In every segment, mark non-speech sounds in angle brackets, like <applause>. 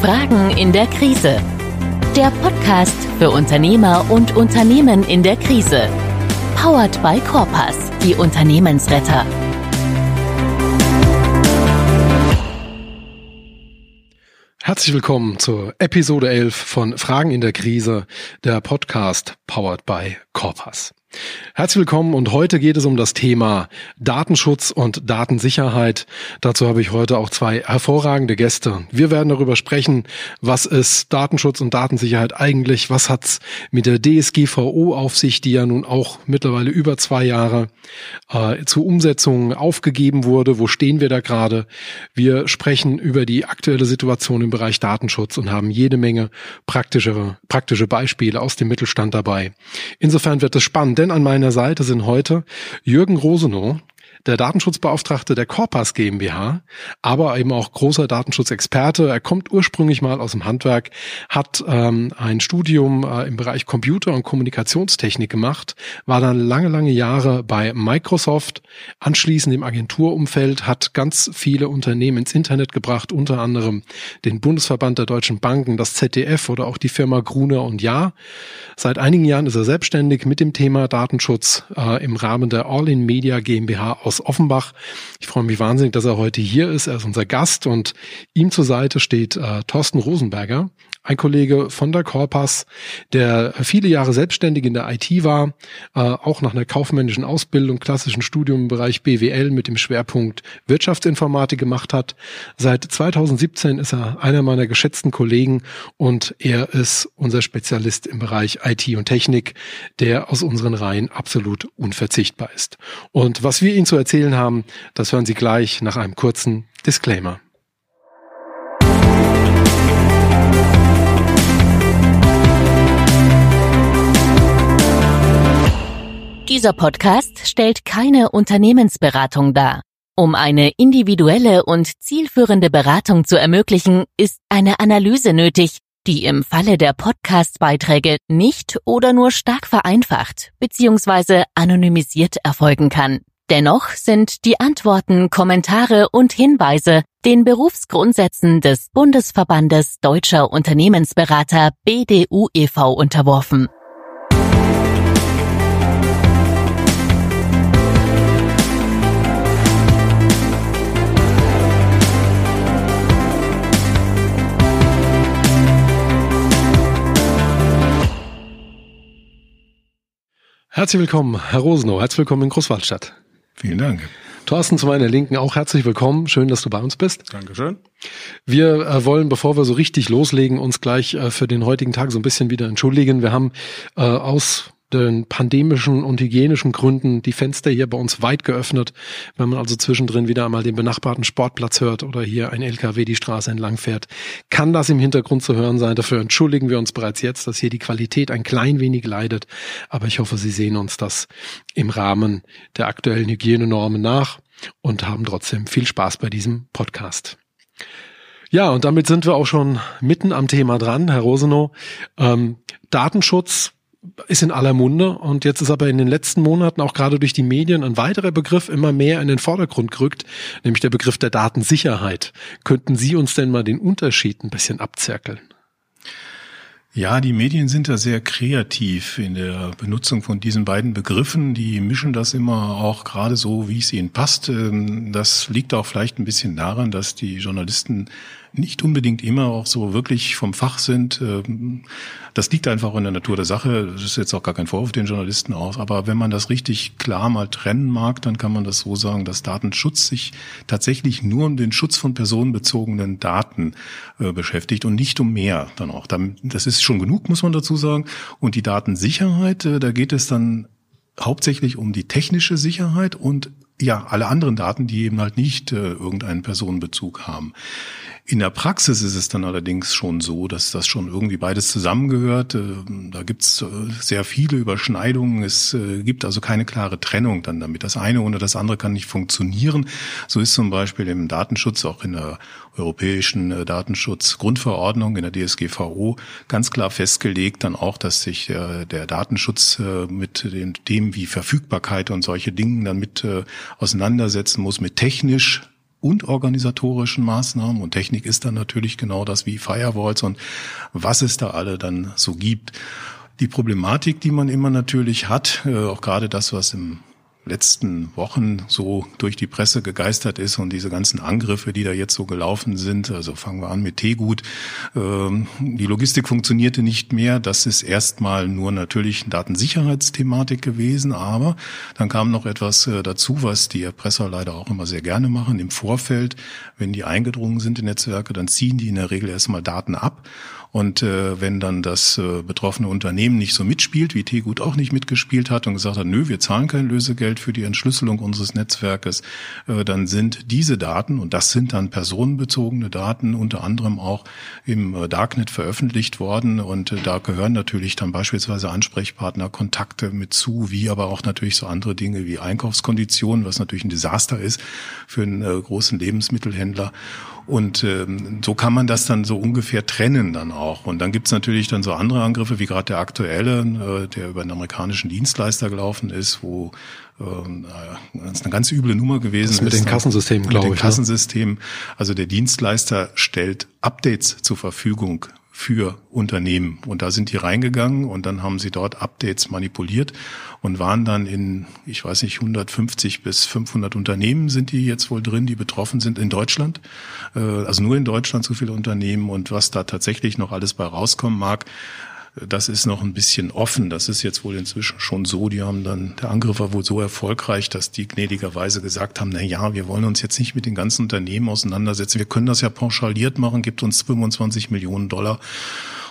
Fragen in der Krise. Der Podcast für Unternehmer und Unternehmen in der Krise. Powered by Corpus, die Unternehmensretter. Herzlich willkommen zur Episode 11 von Fragen in der Krise, der Podcast powered by Corpus. Herzlich willkommen und heute geht es um das Thema Datenschutz und Datensicherheit. Dazu habe ich heute auch zwei hervorragende Gäste. Wir werden darüber sprechen, was ist Datenschutz und Datensicherheit eigentlich, was hat's mit der DSGVO auf sich, die ja nun auch mittlerweile über zwei Jahre äh, zur Umsetzung aufgegeben wurde. Wo stehen wir da gerade? Wir sprechen über die aktuelle Situation im Bereich Datenschutz und haben jede Menge praktische, praktische Beispiele aus dem Mittelstand dabei. Insofern wird es spannend denn an meiner Seite sind heute Jürgen Rosenow, der Datenschutzbeauftragte der Corpus GmbH, aber eben auch großer Datenschutzexperte. Er kommt ursprünglich mal aus dem Handwerk, hat ähm, ein Studium äh, im Bereich Computer- und Kommunikationstechnik gemacht, war dann lange, lange Jahre bei Microsoft, anschließend im Agenturumfeld, hat ganz viele Unternehmen ins Internet gebracht, unter anderem den Bundesverband der deutschen Banken, das ZDF oder auch die Firma Gruner und Ja. Seit einigen Jahren ist er selbstständig mit dem Thema Datenschutz äh, im Rahmen der All-in Media GmbH aus Offenbach. Ich freue mich wahnsinnig, dass er heute hier ist. Er ist unser Gast und ihm zur Seite steht äh, Thorsten Rosenberger, ein Kollege von der Corpus, der viele Jahre selbstständig in der IT war, äh, auch nach einer kaufmännischen Ausbildung, klassischen Studium im Bereich BWL mit dem Schwerpunkt Wirtschaftsinformatik gemacht hat. Seit 2017 ist er einer meiner geschätzten Kollegen und er ist unser Spezialist im Bereich IT und Technik, der aus unseren Reihen absolut unverzichtbar ist. Und was wir Ihnen zu erzählen haben, das hören Sie gleich nach einem kurzen Disclaimer. Dieser Podcast stellt keine Unternehmensberatung dar. Um eine individuelle und zielführende Beratung zu ermöglichen, ist eine Analyse nötig, die im Falle der Podcast-Beiträge nicht oder nur stark vereinfacht bzw. anonymisiert erfolgen kann. Dennoch sind die Antworten, Kommentare und Hinweise den Berufsgrundsätzen des Bundesverbandes Deutscher Unternehmensberater BDU e.V. unterworfen. Herzlich willkommen, Herr Rosenow. Herzlich willkommen in Großwaldstadt. Vielen Dank. Thorsten zu meiner Linken auch herzlich willkommen. Schön, dass du bei uns bist. Dankeschön. Wir äh, wollen, bevor wir so richtig loslegen, uns gleich äh, für den heutigen Tag so ein bisschen wieder entschuldigen. Wir haben äh, aus den pandemischen und hygienischen Gründen die Fenster hier bei uns weit geöffnet. Wenn man also zwischendrin wieder einmal den benachbarten Sportplatz hört oder hier ein LKW die Straße entlang fährt, kann das im Hintergrund zu hören sein. Dafür entschuldigen wir uns bereits jetzt, dass hier die Qualität ein klein wenig leidet. Aber ich hoffe, Sie sehen uns das im Rahmen der aktuellen Hygienenormen nach und haben trotzdem viel Spaß bei diesem Podcast. Ja, und damit sind wir auch schon mitten am Thema dran, Herr Rosenow. Ähm, Datenschutz ist in aller Munde und jetzt ist aber in den letzten Monaten auch gerade durch die Medien ein weiterer Begriff immer mehr in den Vordergrund gerückt, nämlich der Begriff der Datensicherheit. Könnten Sie uns denn mal den Unterschied ein bisschen abzirkeln? Ja, die Medien sind da sehr kreativ in der Benutzung von diesen beiden Begriffen. Die mischen das immer auch gerade so, wie es ihnen passt. Ähm, das liegt auch vielleicht ein bisschen daran, dass die Journalisten nicht unbedingt immer auch so wirklich vom Fach sind. Ähm, das liegt einfach in der Natur der Sache. Das ist jetzt auch gar kein Vorwurf den Journalisten aus. Aber wenn man das richtig klar mal trennen mag, dann kann man das so sagen, dass Datenschutz sich tatsächlich nur um den Schutz von personenbezogenen Daten äh, beschäftigt und nicht um mehr dann auch. Das ist schon genug, muss man dazu sagen. Und die Datensicherheit, äh, da geht es dann hauptsächlich um die technische Sicherheit und ja, alle anderen Daten, die eben halt nicht äh, irgendeinen Personenbezug haben. In der Praxis ist es dann allerdings schon so, dass das schon irgendwie beides zusammengehört. Äh, da gibt es äh, sehr viele Überschneidungen. Es äh, gibt also keine klare Trennung dann damit. Das eine ohne das andere kann nicht funktionieren. So ist zum Beispiel im Datenschutz, auch in der europäischen Datenschutzgrundverordnung, in der DSGVO, ganz klar festgelegt dann auch, dass sich der, der Datenschutz mit den Themen wie Verfügbarkeit und solche Dingen dann mit auseinandersetzen muss, mit technisch und organisatorischen Maßnahmen. Und Technik ist dann natürlich genau das wie Firewalls und was es da alle dann so gibt. Die Problematik, die man immer natürlich hat, äh, auch gerade das, was im letzten Wochen so durch die Presse gegeistert ist und diese ganzen Angriffe, die da jetzt so gelaufen sind. Also fangen wir an mit Tegut. Ähm, die Logistik funktionierte nicht mehr. Das ist erstmal nur natürlich eine Datensicherheitsthematik gewesen, aber dann kam noch etwas äh, dazu, was die Erpresser leider auch immer sehr gerne machen. Im Vorfeld, wenn die eingedrungen sind in Netzwerke, dann ziehen die in der Regel erstmal Daten ab und äh, wenn dann das äh, betroffene Unternehmen nicht so mitspielt, wie Tegut auch nicht mitgespielt hat und gesagt hat, nö, wir zahlen kein Lösegeld für die Entschlüsselung unseres Netzwerkes, äh, dann sind diese Daten, und das sind dann personenbezogene Daten, unter anderem auch im äh, Darknet veröffentlicht worden. Und äh, da gehören natürlich dann beispielsweise Ansprechpartner, Kontakte mit zu, wie aber auch natürlich so andere Dinge wie Einkaufskonditionen, was natürlich ein Desaster ist für einen äh, großen Lebensmittelhändler. Und ähm, so kann man das dann so ungefähr trennen dann auch. Und dann gibt's natürlich dann so andere Angriffe, wie gerade der aktuelle, äh, der über einen amerikanischen Dienstleister gelaufen ist, wo ähm, das ist eine ganz üble Nummer gewesen. Das mit ist, den Kassensystemen, glaube ich. Mit den Kassensystemen. Also der Dienstleister stellt Updates zur Verfügung für Unternehmen. Und da sind die reingegangen und dann haben sie dort Updates manipuliert und waren dann in, ich weiß nicht, 150 bis 500 Unternehmen sind die jetzt wohl drin, die betroffen sind in Deutschland. Äh, also nur in Deutschland so viele Unternehmen und was da tatsächlich noch alles bei rauskommen mag, das ist noch ein bisschen offen. Das ist jetzt wohl inzwischen schon so. Die haben dann, der Angriff war wohl so erfolgreich, dass die gnädigerweise gesagt haben, na ja, wir wollen uns jetzt nicht mit den ganzen Unternehmen auseinandersetzen. Wir können das ja pauschaliert machen, gibt uns 25 Millionen Dollar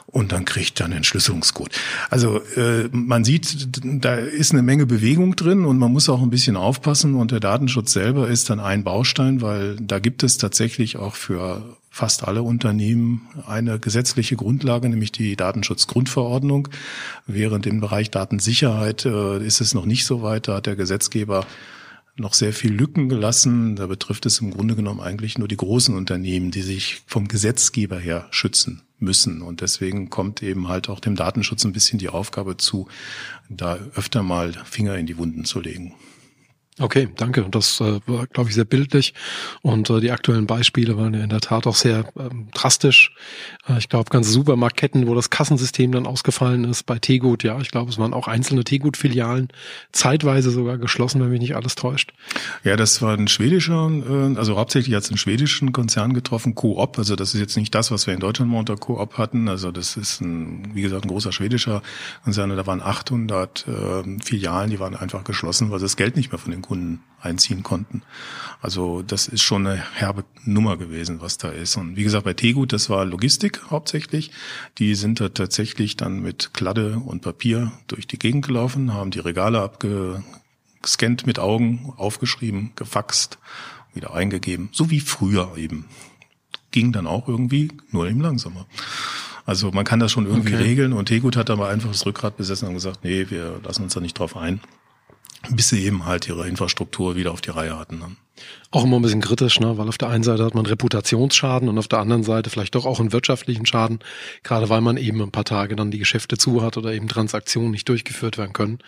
und dann kriegt er einen Entschlüsselungscode. Also äh, man sieht, da ist eine Menge Bewegung drin und man muss auch ein bisschen aufpassen und der Datenschutz selber ist dann ein Baustein, weil da gibt es tatsächlich auch für fast alle Unternehmen eine gesetzliche Grundlage, nämlich die Datenschutzgrundverordnung. Während im Bereich Datensicherheit äh, ist es noch nicht so weit. Da hat der Gesetzgeber noch sehr viel Lücken gelassen. Da betrifft es im Grunde genommen eigentlich nur die großen Unternehmen, die sich vom Gesetzgeber her schützen müssen. Und deswegen kommt eben halt auch dem Datenschutz ein bisschen die Aufgabe zu, da öfter mal Finger in die Wunden zu legen. Okay, danke. Das äh, war, glaube ich, sehr bildlich. Und äh, die aktuellen Beispiele waren ja in der Tat auch sehr ähm, drastisch. Äh, ich glaube, ganze Supermarktketten, wo das Kassensystem dann ausgefallen ist, bei Tegut, ja, ich glaube, es waren auch einzelne Tegut-Filialen, zeitweise sogar geschlossen, wenn mich nicht alles täuscht. Ja, das war ein schwedischer, äh, also hauptsächlich hat es einen schwedischen Konzern getroffen, Coop. Also das ist jetzt nicht das, was wir in Deutschland mal unter Coop hatten. Also das ist, ein, wie gesagt, ein großer schwedischer Konzern. Da waren 800 äh, Filialen, die waren einfach geschlossen, weil sie das Geld nicht mehr von den Kunden einziehen konnten. Also das ist schon eine herbe Nummer gewesen, was da ist. Und wie gesagt, bei Tegut, das war Logistik hauptsächlich. Die sind da tatsächlich dann mit Kladde und Papier durch die Gegend gelaufen, haben die Regale abgescannt mit Augen, aufgeschrieben, gefaxt, wieder eingegeben, so wie früher eben. Ging dann auch irgendwie, nur eben langsamer. Also man kann das schon irgendwie okay. regeln und Tegut hat aber einfach das Rückgrat besessen und gesagt, nee, wir lassen uns da nicht drauf ein bis sie eben halt ihre Infrastruktur wieder auf die Reihe hatten. Auch immer ein bisschen kritisch, ne? weil auf der einen Seite hat man Reputationsschaden und auf der anderen Seite vielleicht doch auch einen wirtschaftlichen Schaden, gerade weil man eben ein paar Tage dann die Geschäfte zu hat oder eben Transaktionen nicht durchgeführt werden können.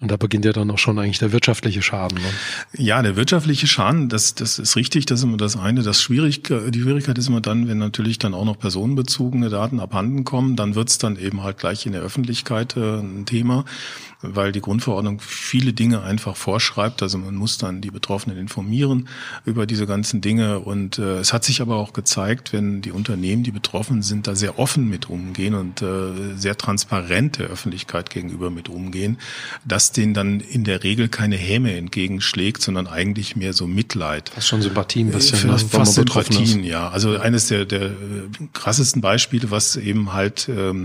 Und da beginnt ja dann auch schon eigentlich der wirtschaftliche Schaden. Ne? Ja, der wirtschaftliche Schaden, das, das ist richtig, das ist immer das eine. Das schwierig, die Schwierigkeit ist immer dann, wenn natürlich dann auch noch personenbezogene Daten abhanden kommen, dann wird's dann eben halt gleich in der Öffentlichkeit äh, ein Thema weil die Grundverordnung viele Dinge einfach vorschreibt. Also man muss dann die Betroffenen informieren über diese ganzen Dinge. Und äh, es hat sich aber auch gezeigt, wenn die Unternehmen, die betroffen sind, da sehr offen mit umgehen und äh, sehr transparent der Öffentlichkeit gegenüber mit umgehen, dass denen dann in der Regel keine Häme entgegenschlägt, sondern eigentlich mehr so Mitleid. Fast schon Sympathie ein bisschen. Fast, ne, fast Sympathien, ja. Also eines der, der krassesten Beispiele, was eben halt ähm,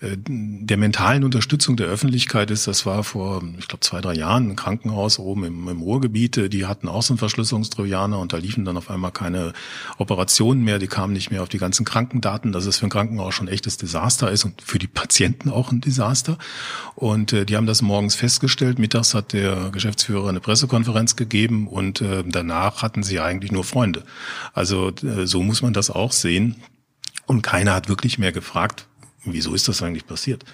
äh, der mentalen Unterstützung der Öffentlichkeit ist, das war vor, ich glaube, zwei, drei Jahren ein Krankenhaus oben im, im Ruhrgebiet. Die hatten auch so einen Verschlüsselungstrojaner und da liefen dann auf einmal keine Operationen mehr. Die kamen nicht mehr auf die ganzen Krankendaten. Das ist für ein Krankenhaus schon echtes Desaster ist und für die Patienten auch ein Desaster. Und äh, die haben das morgens festgestellt. Mittags hat der Geschäftsführer eine Pressekonferenz gegeben und äh, danach hatten sie eigentlich nur Freunde. Also äh, so muss man das auch sehen. Und keiner hat wirklich mehr gefragt, wieso ist das eigentlich passiert?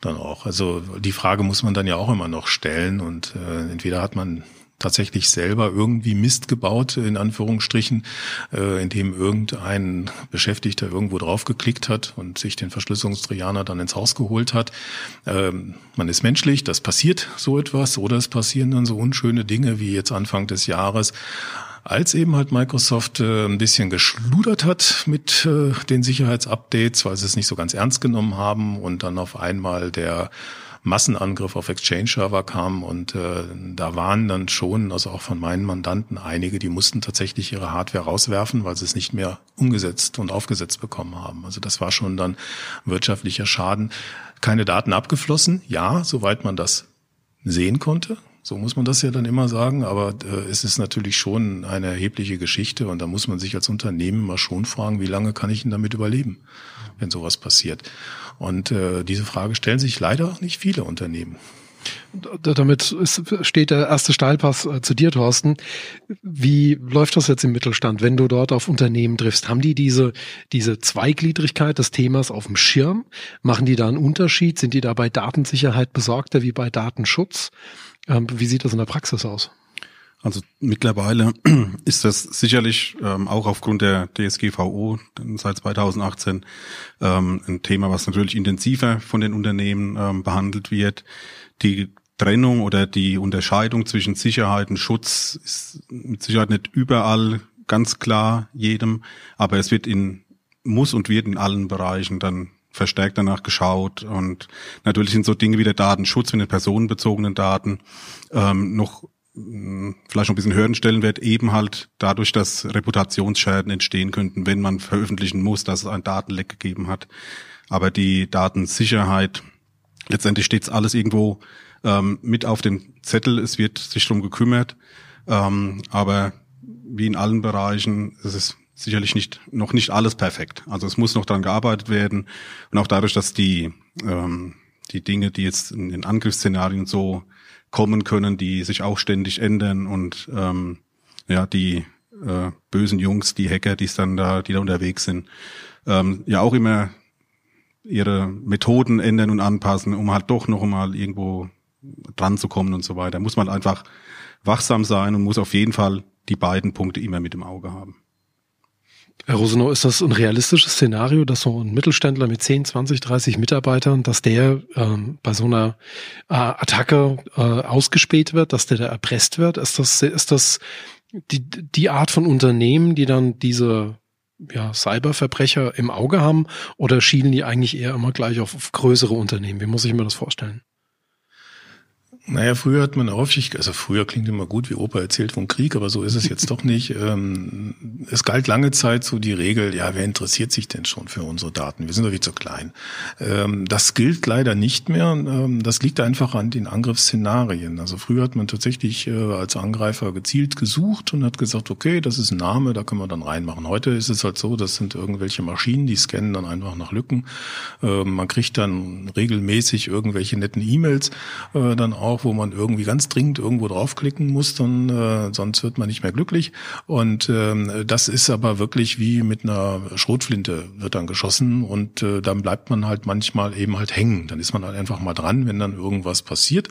Dann auch. Also die Frage muss man dann ja auch immer noch stellen und äh, entweder hat man tatsächlich selber irgendwie Mist gebaut, in Anführungsstrichen, äh, indem irgendein Beschäftigter irgendwo drauf geklickt hat und sich den Verschlüsselungstrojaner dann ins Haus geholt hat. Ähm, man ist menschlich, das passiert so etwas oder es passieren dann so unschöne Dinge wie jetzt Anfang des Jahres als eben halt Microsoft äh, ein bisschen geschludert hat mit äh, den Sicherheitsupdates, weil sie es nicht so ganz ernst genommen haben und dann auf einmal der Massenangriff auf Exchange-Server kam und äh, da waren dann schon, also auch von meinen Mandanten, einige, die mussten tatsächlich ihre Hardware rauswerfen, weil sie es nicht mehr umgesetzt und aufgesetzt bekommen haben. Also das war schon dann wirtschaftlicher Schaden. Keine Daten abgeflossen, ja, soweit man das sehen konnte. So muss man das ja dann immer sagen, aber äh, es ist natürlich schon eine erhebliche Geschichte und da muss man sich als Unternehmen mal schon fragen, wie lange kann ich denn damit überleben, wenn sowas passiert. Und äh, diese Frage stellen sich leider nicht viele Unternehmen. Damit ist, steht der erste Steilpass äh, zu dir, Thorsten. Wie läuft das jetzt im Mittelstand, wenn du dort auf Unternehmen triffst? Haben die diese, diese Zweigliedrigkeit des Themas auf dem Schirm? Machen die da einen Unterschied? Sind die da bei Datensicherheit besorgter wie bei Datenschutz? Ähm, wie sieht das in der Praxis aus? Also mittlerweile <clears throat> ist das sicherlich ähm, auch aufgrund der DSGVO seit 2018 ähm, ein Thema, was natürlich intensiver von den Unternehmen ähm, behandelt wird. Die Trennung oder die Unterscheidung zwischen Sicherheit und Schutz ist mit Sicherheit nicht überall ganz klar jedem, aber es wird in muss und wird in allen Bereichen dann verstärkt danach geschaut. Und natürlich sind so Dinge wie der Datenschutz mit den personenbezogenen Daten ähm, noch mh, vielleicht noch ein bisschen Hürdenstellenwert eben halt dadurch, dass Reputationsschäden entstehen könnten, wenn man veröffentlichen muss, dass es ein Datenleck gegeben hat. Aber die Datensicherheit, letztendlich steht alles irgendwo ähm, mit auf dem Zettel, es wird sich drum gekümmert, ähm, aber wie in allen Bereichen, es ist sicherlich nicht noch nicht alles perfekt. Also es muss noch dran gearbeitet werden und auch dadurch, dass die ähm, die Dinge, die jetzt in den Angriffsszenarien so kommen können, die sich auch ständig ändern und ähm, ja die äh, bösen Jungs, die Hacker, die es dann da, die da unterwegs sind, ähm, ja auch immer ihre Methoden ändern und anpassen, um halt doch noch mal irgendwo dran zu kommen und so weiter. Muss man einfach wachsam sein und muss auf jeden Fall die beiden Punkte immer mit im Auge haben. Herr Rosenow, ist das ein realistisches Szenario, dass so ein Mittelständler mit 10, 20, 30 Mitarbeitern, dass der ähm, bei so einer äh, Attacke äh, ausgespäht wird, dass der da erpresst wird? Ist das, ist das die, die Art von Unternehmen, die dann diese ja, Cyberverbrecher im Auge haben oder schielen die eigentlich eher immer gleich auf, auf größere Unternehmen? Wie muss ich mir das vorstellen? Naja, früher hat man häufig, also früher klingt immer gut, wie Opa erzählt vom Krieg, aber so ist es jetzt doch nicht. <laughs> Ähm, es galt lange Zeit so die Regel, ja, wer interessiert sich denn schon für unsere Daten? Wir sind doch viel zu klein. Ähm, das gilt leider nicht mehr. Ähm, das liegt einfach an den Angriffsszenarien. Also früher hat man tatsächlich äh, als Angreifer gezielt gesucht und hat gesagt, okay, das ist ein Name, da können wir dann reinmachen. Heute ist es halt so, das sind irgendwelche Maschinen, die scannen dann einfach nach Lücken. Man kriegt dann regelmäßig irgendwelche netten E-Mails äh, dann auch auch, wo man irgendwie ganz dringend irgendwo draufklicken muss, dann äh, sonst wird man nicht mehr glücklich. Und ähm, das ist aber wirklich wie mit einer Schrotflinte wird dann geschossen und äh, dann bleibt man halt manchmal eben halt hängen. Dann ist man halt einfach mal dran, wenn dann irgendwas passiert.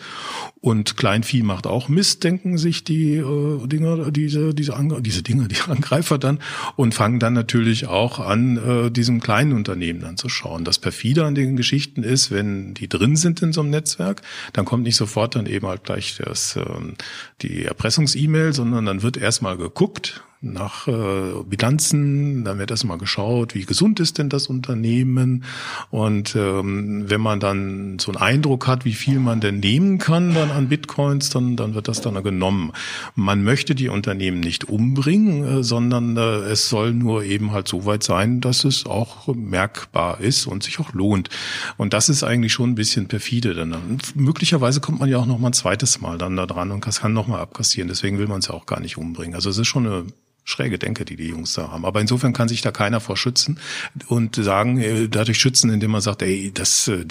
Und Kleinvieh macht auch Mist, denken sich die äh, Dinger, diese diese diese Dinger, die <laughs> Angreifer dann und fangen dann natürlich auch an, äh, diesem kleinen Unternehmen dann zu schauen. Das perfide an den Geschichten ist, wenn die drin sind in so einem Netzwerk, dann kommt nicht sofort dann eben halt gleich das, ähm, die Erpressungs-E-Mail, sondern dann wird erstmal geguckt, nach äh, Bilanzen, dann wird erstmal geschaut, wie gesund ist denn das Unternehmen und ähm, wenn man dann so einen Eindruck hat, wie viel man denn nehmen kann dann an Bitcoins, dann, dann wird das dann genommen. Man möchte die Unternehmen nicht umbringen, äh, sondern äh, es soll nur eben halt so weit sein, dass es auch merkbar ist und sich auch lohnt. Und das ist eigentlich schon ein bisschen perfide. Denn dann, möglicherweise kommt man ja auch noch mal ein zweites Mal dann da dran und kann noch mal abkassieren. Deswegen will man es ja auch gar nicht umbringen. Also es ist schon eine schräge Denke, die die Jungs da haben. Aber insofern kann sich da keiner vor schützen und sagen, äh, dadurch schützen, indem man sagt, ey, das äh,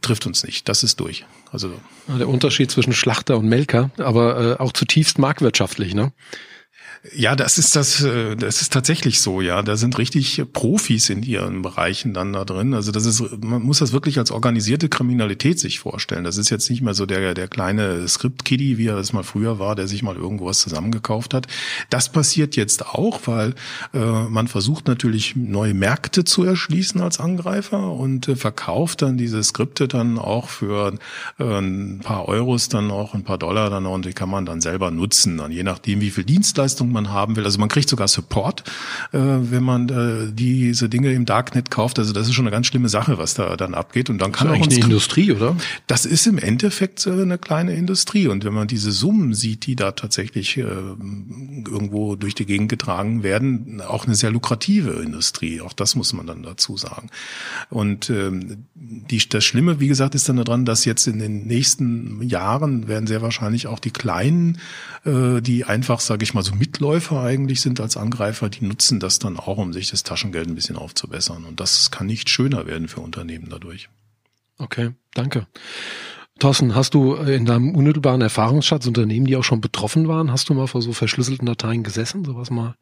trifft uns nicht, das ist durch. Also der Unterschied zwischen Schlachter und Melker, aber äh, auch zutiefst marktwirtschaftlich, ne? Ja, das ist das, äh, das ist tatsächlich so, ja. Da sind richtig Profis in ihren Bereichen dann da drin. Also das ist, man muss das wirklich als organisierte Kriminalität sich vorstellen. Das ist jetzt nicht mehr so der, der kleine Script-Kiddy, wie er das mal früher war, der sich mal irgendwo was zusammengekauft hat. Das passiert jetzt auch, weil äh, man versucht natürlich neue Märkte zu erschließen als Angreifer und äh, verkauft dann diese Skripte dann auch für äh, ein paar Euros dann auch, ein paar Dollar dann auch, und die kann man dann selber nutzen, dann je nachdem, wie viel Dienstleistung Leistung man haben will. Also man kriegt sogar Support, äh, wenn man äh, diese Dinge im Darknet kauft. Also das ist schon eine ganz schlimme Sache, was da dann abgeht. Und dann kann das auch eine <laughs> Industrie, oder? Das ist im Endeffekt äh, eine kleine Industrie. Und wenn man diese Summen sieht, die da tatsächlich äh, irgendwo durch die Gegend getragen werden, auch eine sehr lukrative Industrie. Auch das muss man dann dazu sagen. Und ähm, die, das Schlimme, wie gesagt, ist dann daran, dass jetzt in den nächsten Jahren werden sehr wahrscheinlich auch die kleinen, äh, die einfach, sage ich mal, so mit Mitläufer eigentlich sind als Angreifer, die nutzen das dann auch, um sich das Taschengeld ein bisschen aufzubessern. Und das kann nicht schöner werden für Unternehmen dadurch. Okay, danke. Thorsten, hast du in deinem unmittelbaren Erfahrungsschatz Unternehmen, die auch schon betroffen waren, hast du mal vor so verschlüsselten Dateien gesessen, sowas mal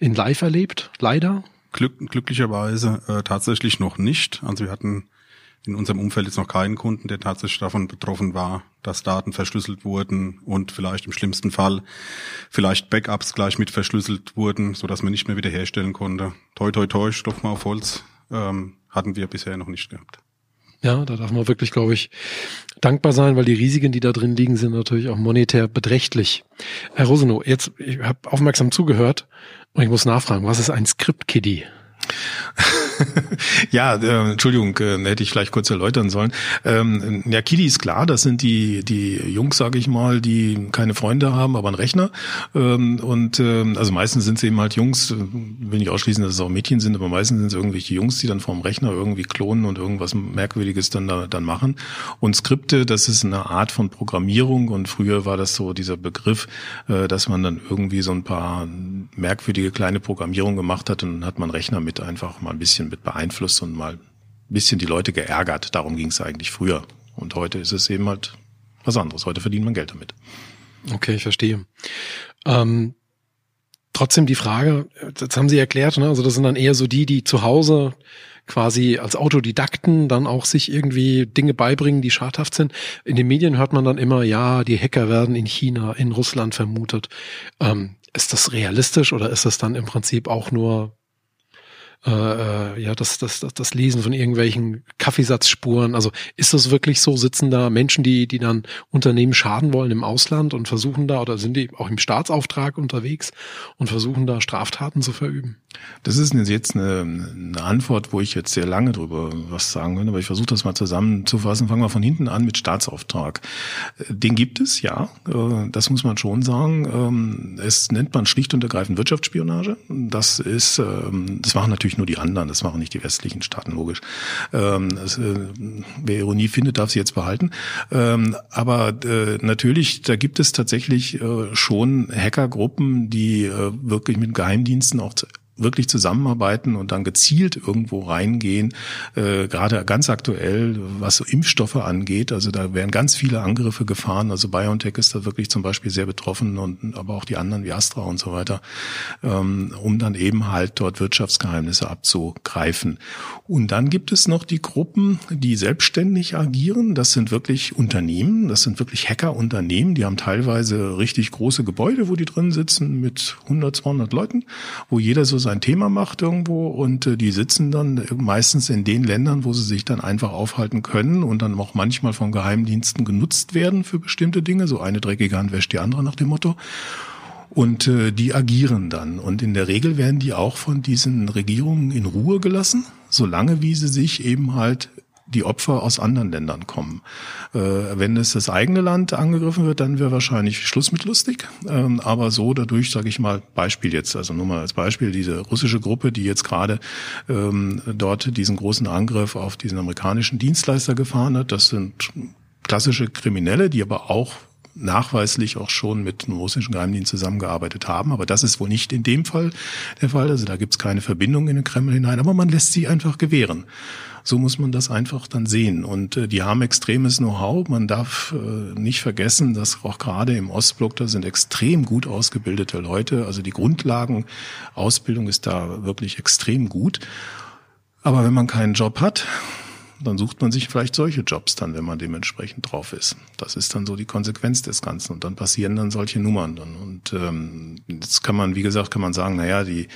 in Live erlebt? Leider? Glück, glücklicherweise äh, tatsächlich noch nicht. Also wir hatten in unserem Umfeld jetzt noch keinen Kunden, der tatsächlich davon betroffen war, dass Daten verschlüsselt wurden und vielleicht im schlimmsten Fall vielleicht Backups gleich mit verschlüsselt wurden, so dass man nicht mehr wiederherstellen konnte. Toi, toi, toi, Stoff mal auf Holz, ähm, hatten wir bisher noch nicht gehabt. Ja, da darf man wirklich, glaube ich, dankbar sein, weil die Risiken, die da drin liegen, sind natürlich auch monetär beträchtlich. Herr Rosenow, jetzt, ich habe aufmerksam zugehört und ich muss nachfragen, was ist ein Script-Kiddie? <laughs> <laughs> ja, äh, Entschuldigung, äh, hätte ich vielleicht kurz erläutern sollen. Ähm, ja, Kili ist klar, das sind die die Jungs, sage ich mal, die keine Freunde haben, aber einen Rechner. Ähm, und ähm, also meistens sind sie eben halt Jungs, äh, will nicht ausschließen, dass es auch Mädchen sind, aber meistens sind es irgendwelche Jungs, die dann vorm Rechner irgendwie klonen und irgendwas Merkwürdiges dann da, dann machen. Und Skripte, das ist eine Art von Programmierung und früher war das so dieser Begriff, äh, dass man dann irgendwie so ein paar merkwürdige kleine Programmierungen gemacht hat und dann hat man Rechner mit einfach mal ein bisschen mit beeinflusst und mal ein bisschen die Leute geärgert. Darum ging es eigentlich früher. Und heute ist es eben halt was anderes. Heute verdient man Geld damit. Okay, ich verstehe. Ähm, trotzdem die Frage, das haben Sie erklärt, ne? also das sind dann eher so die, die zu Hause quasi als Autodidakten dann auch sich irgendwie Dinge beibringen, die schadhaft sind. In den Medien hört man dann immer, ja, die Hacker werden in China, in Russland vermutet. Ähm, ist das realistisch oder ist das dann im Prinzip auch nur äh, äh, ja, das, das, das, das Lesen von irgendwelchen Kaffeesatzspuren. Also ist das wirklich so? Sitzen da Menschen, die, die dann Unternehmen schaden wollen im Ausland und versuchen da oder sind die auch im Staatsauftrag unterwegs und versuchen da Straftaten zu verüben? Das ist jetzt eine, eine Antwort, wo ich jetzt sehr lange drüber was sagen könnte, aber ich versuche das mal zusammenzufassen. Fangen wir von hinten an mit Staatsauftrag. Den gibt es, ja. Äh, das muss man schon sagen. Ähm, es nennt man schlicht und ergreifend Wirtschaftsspionage. Das ist, ähm, das machen natürlich natürlich nur die anderen, das machen nicht die westlichen Staaten, logisch. Ähm, das, äh, wer Ironie findet, darf sie jetzt behalten. Ähm, aber äh, natürlich, da gibt es tatsächlich äh, schon Hackergruppen, die äh, wirklich mit Geheimdiensten auch wirklich zusammenarbeiten und dann gezielt irgendwo reingehen, äh, gerade ganz aktuell, was Impfstoffe angeht. Also da werden ganz viele Angriffe gefahren. Also BioNTech ist da wirklich zum Beispiel sehr betroffen und aber auch die anderen wie Astra und so weiter, ähm, um dann eben halt dort Wirtschaftsgeheimnisse abzugreifen. Und dann gibt es noch die Gruppen, die selbstständig agieren. Das sind wirklich Unternehmen, das sind wirklich Hackerunternehmen, die haben teilweise richtig große Gebäude, wo die drin sitzen mit 100, 200 Leuten, wo jeder so sein Thema macht irgendwo und äh, die sitzen dann meistens in den Ländern, wo sie sich dann einfach aufhalten können und dann auch manchmal von Geheimdiensten genutzt werden für bestimmte Dinge. So eine dreckige Hand wäscht die andere nach dem Motto. Und äh, die agieren dann. Und in der Regel werden die auch von diesen Regierungen in Ruhe gelassen, solange wie sie sich eben halt die Opfer aus anderen Ländern kommen. Äh, wenn es das eigene Land angegriffen wird, dann wäre wahrscheinlich Schluss mit lustig. Ähm, aber so dadurch, sage ich mal, Beispiel jetzt, also nur mal als Beispiel, diese russische Gruppe, die jetzt gerade ähm, dort diesen großen Angriff auf diesen amerikanischen Dienstleister gefahren hat, das sind klassische Kriminelle, die aber auch nachweislich auch schon mit einem russischen Geheimdienst zusammengearbeitet haben. Aber das ist wohl nicht in dem Fall der Fall. Also da gibt es keine Verbindung in den Kreml hinein, aber man lässt sie einfach gewähren. So muss man das einfach dann sehen. Und äh, die haben extremes Know-how. Man darf äh, nicht vergessen, dass auch gerade im Ostblock da sind extrem gut ausgebildete Leute. Also die Grundlagenausbildung ist da wirklich extrem gut. Aber wenn man keinen Job hat, dann sucht man sich vielleicht solche Jobs dann, wenn man dementsprechend drauf ist. Das ist dann so die Konsequenz des Ganzen. Und dann passieren dann solche Nummern dann. Und ähm, jetzt kann man, wie gesagt, kann man sagen, naja, die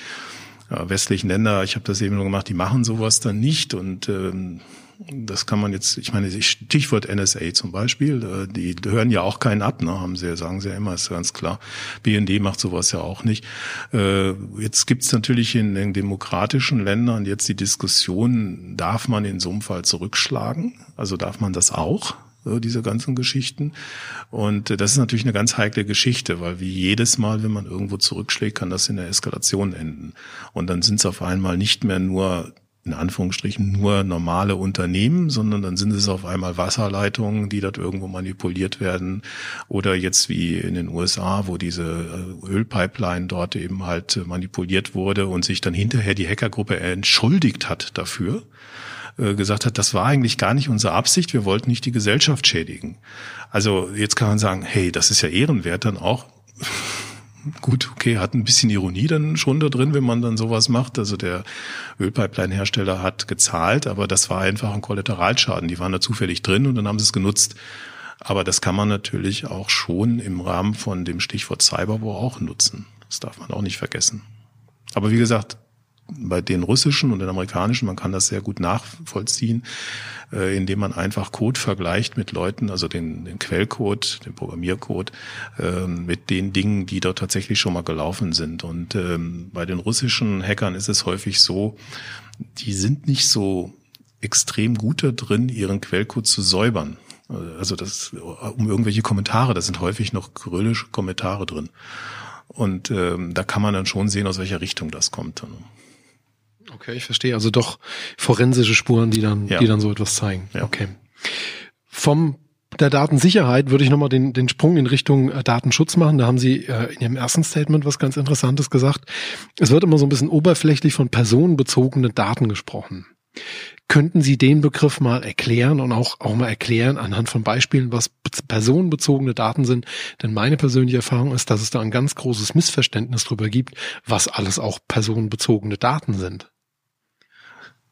ja, westlichen Länder, ich habe das eben nur gemacht, die machen sowas dann nicht und ähm, das kann man jetzt, ich meine, Stichwort NSA zum Beispiel, äh, die hören ja auch keinen ab, ne, haben sie, sagen sie ja immer, ist ganz klar. BND macht sowas ja auch nicht. Äh, jetzt gibt's natürlich in den demokratischen Ländern jetzt die Diskussion, darf man in so einem Fall zurückschlagen? Also darf man das auch? diese ganzen Geschichten. Und das ist natürlich eine ganz heikle Geschichte, weil wie jedes Mal, wenn man irgendwo zurückschlägt, kann das in der Eskalation enden. Und dann sind es auf einmal nicht mehr nur in Anführungsstrichen nur normale Unternehmen, sondern dann sind es auf einmal Wasserleitungen, die dort irgendwo manipuliert werden. Oder jetzt wie in den USA, wo diese äh, Ölpipeline dort eben halt manipuliert wurde und sich dann hinterher die Hackergruppe entschuldigt hat dafür äh, gesagt hat, das war eigentlich gar nicht unsere Absicht, wir wollten nicht die Gesellschaft schädigen. Also jetzt kann man sagen, hey, das ist ja ehrenwert dann auch gut, okay, hat ein bisschen Ironie dann schon da drin, wenn man dann sowas macht. Also der Ölpipeline-Hersteller hat gezahlt, aber das war einfach ein Kollateralschaden. Die waren da zufällig drin und dann haben sie es genutzt. Aber das kann man natürlich auch schon im Rahmen von dem Stichwort Cyberwar auch nutzen. Das darf man auch nicht vergessen. Aber wie gesagt, bei den russischen und den amerikanischen, man kann das sehr gut nachvollziehen, äh, indem man einfach Code vergleicht mit Leuten, also den, den Quellcode, den Programmiercode, äh, mit den Dingen, die dort tatsächlich schon mal gelaufen sind. Und ähm, bei den russischen Hackern ist es häufig so, die sind nicht so extrem gut da drin, ihren Quellcode zu säubern. Also das um irgendwelche Kommentare, da sind häufig noch kyrillische Kommentare drin. Und ähm, da kann man dann schon sehen, aus welcher Richtung das kommt. Okay, ich verstehe. Also doch forensische Spuren, die dann, ja. die dann so etwas zeigen. Ja. Okay. Vom der Datensicherheit würde ich nochmal den, den Sprung in Richtung äh, Datenschutz machen. Da haben Sie äh, in Ihrem ersten Statement was ganz Interessantes gesagt. Es wird immer so ein bisschen oberflächlich von personenbezogenen Daten gesprochen. Könnten Sie den Begriff mal erklären und auch, auch mal erklären anhand von Beispielen, was personenbezogene Daten sind? Denn meine persönliche Erfahrung ist, dass es da ein ganz großes Missverständnis darüber gibt, was alles auch personenbezogene Daten sind.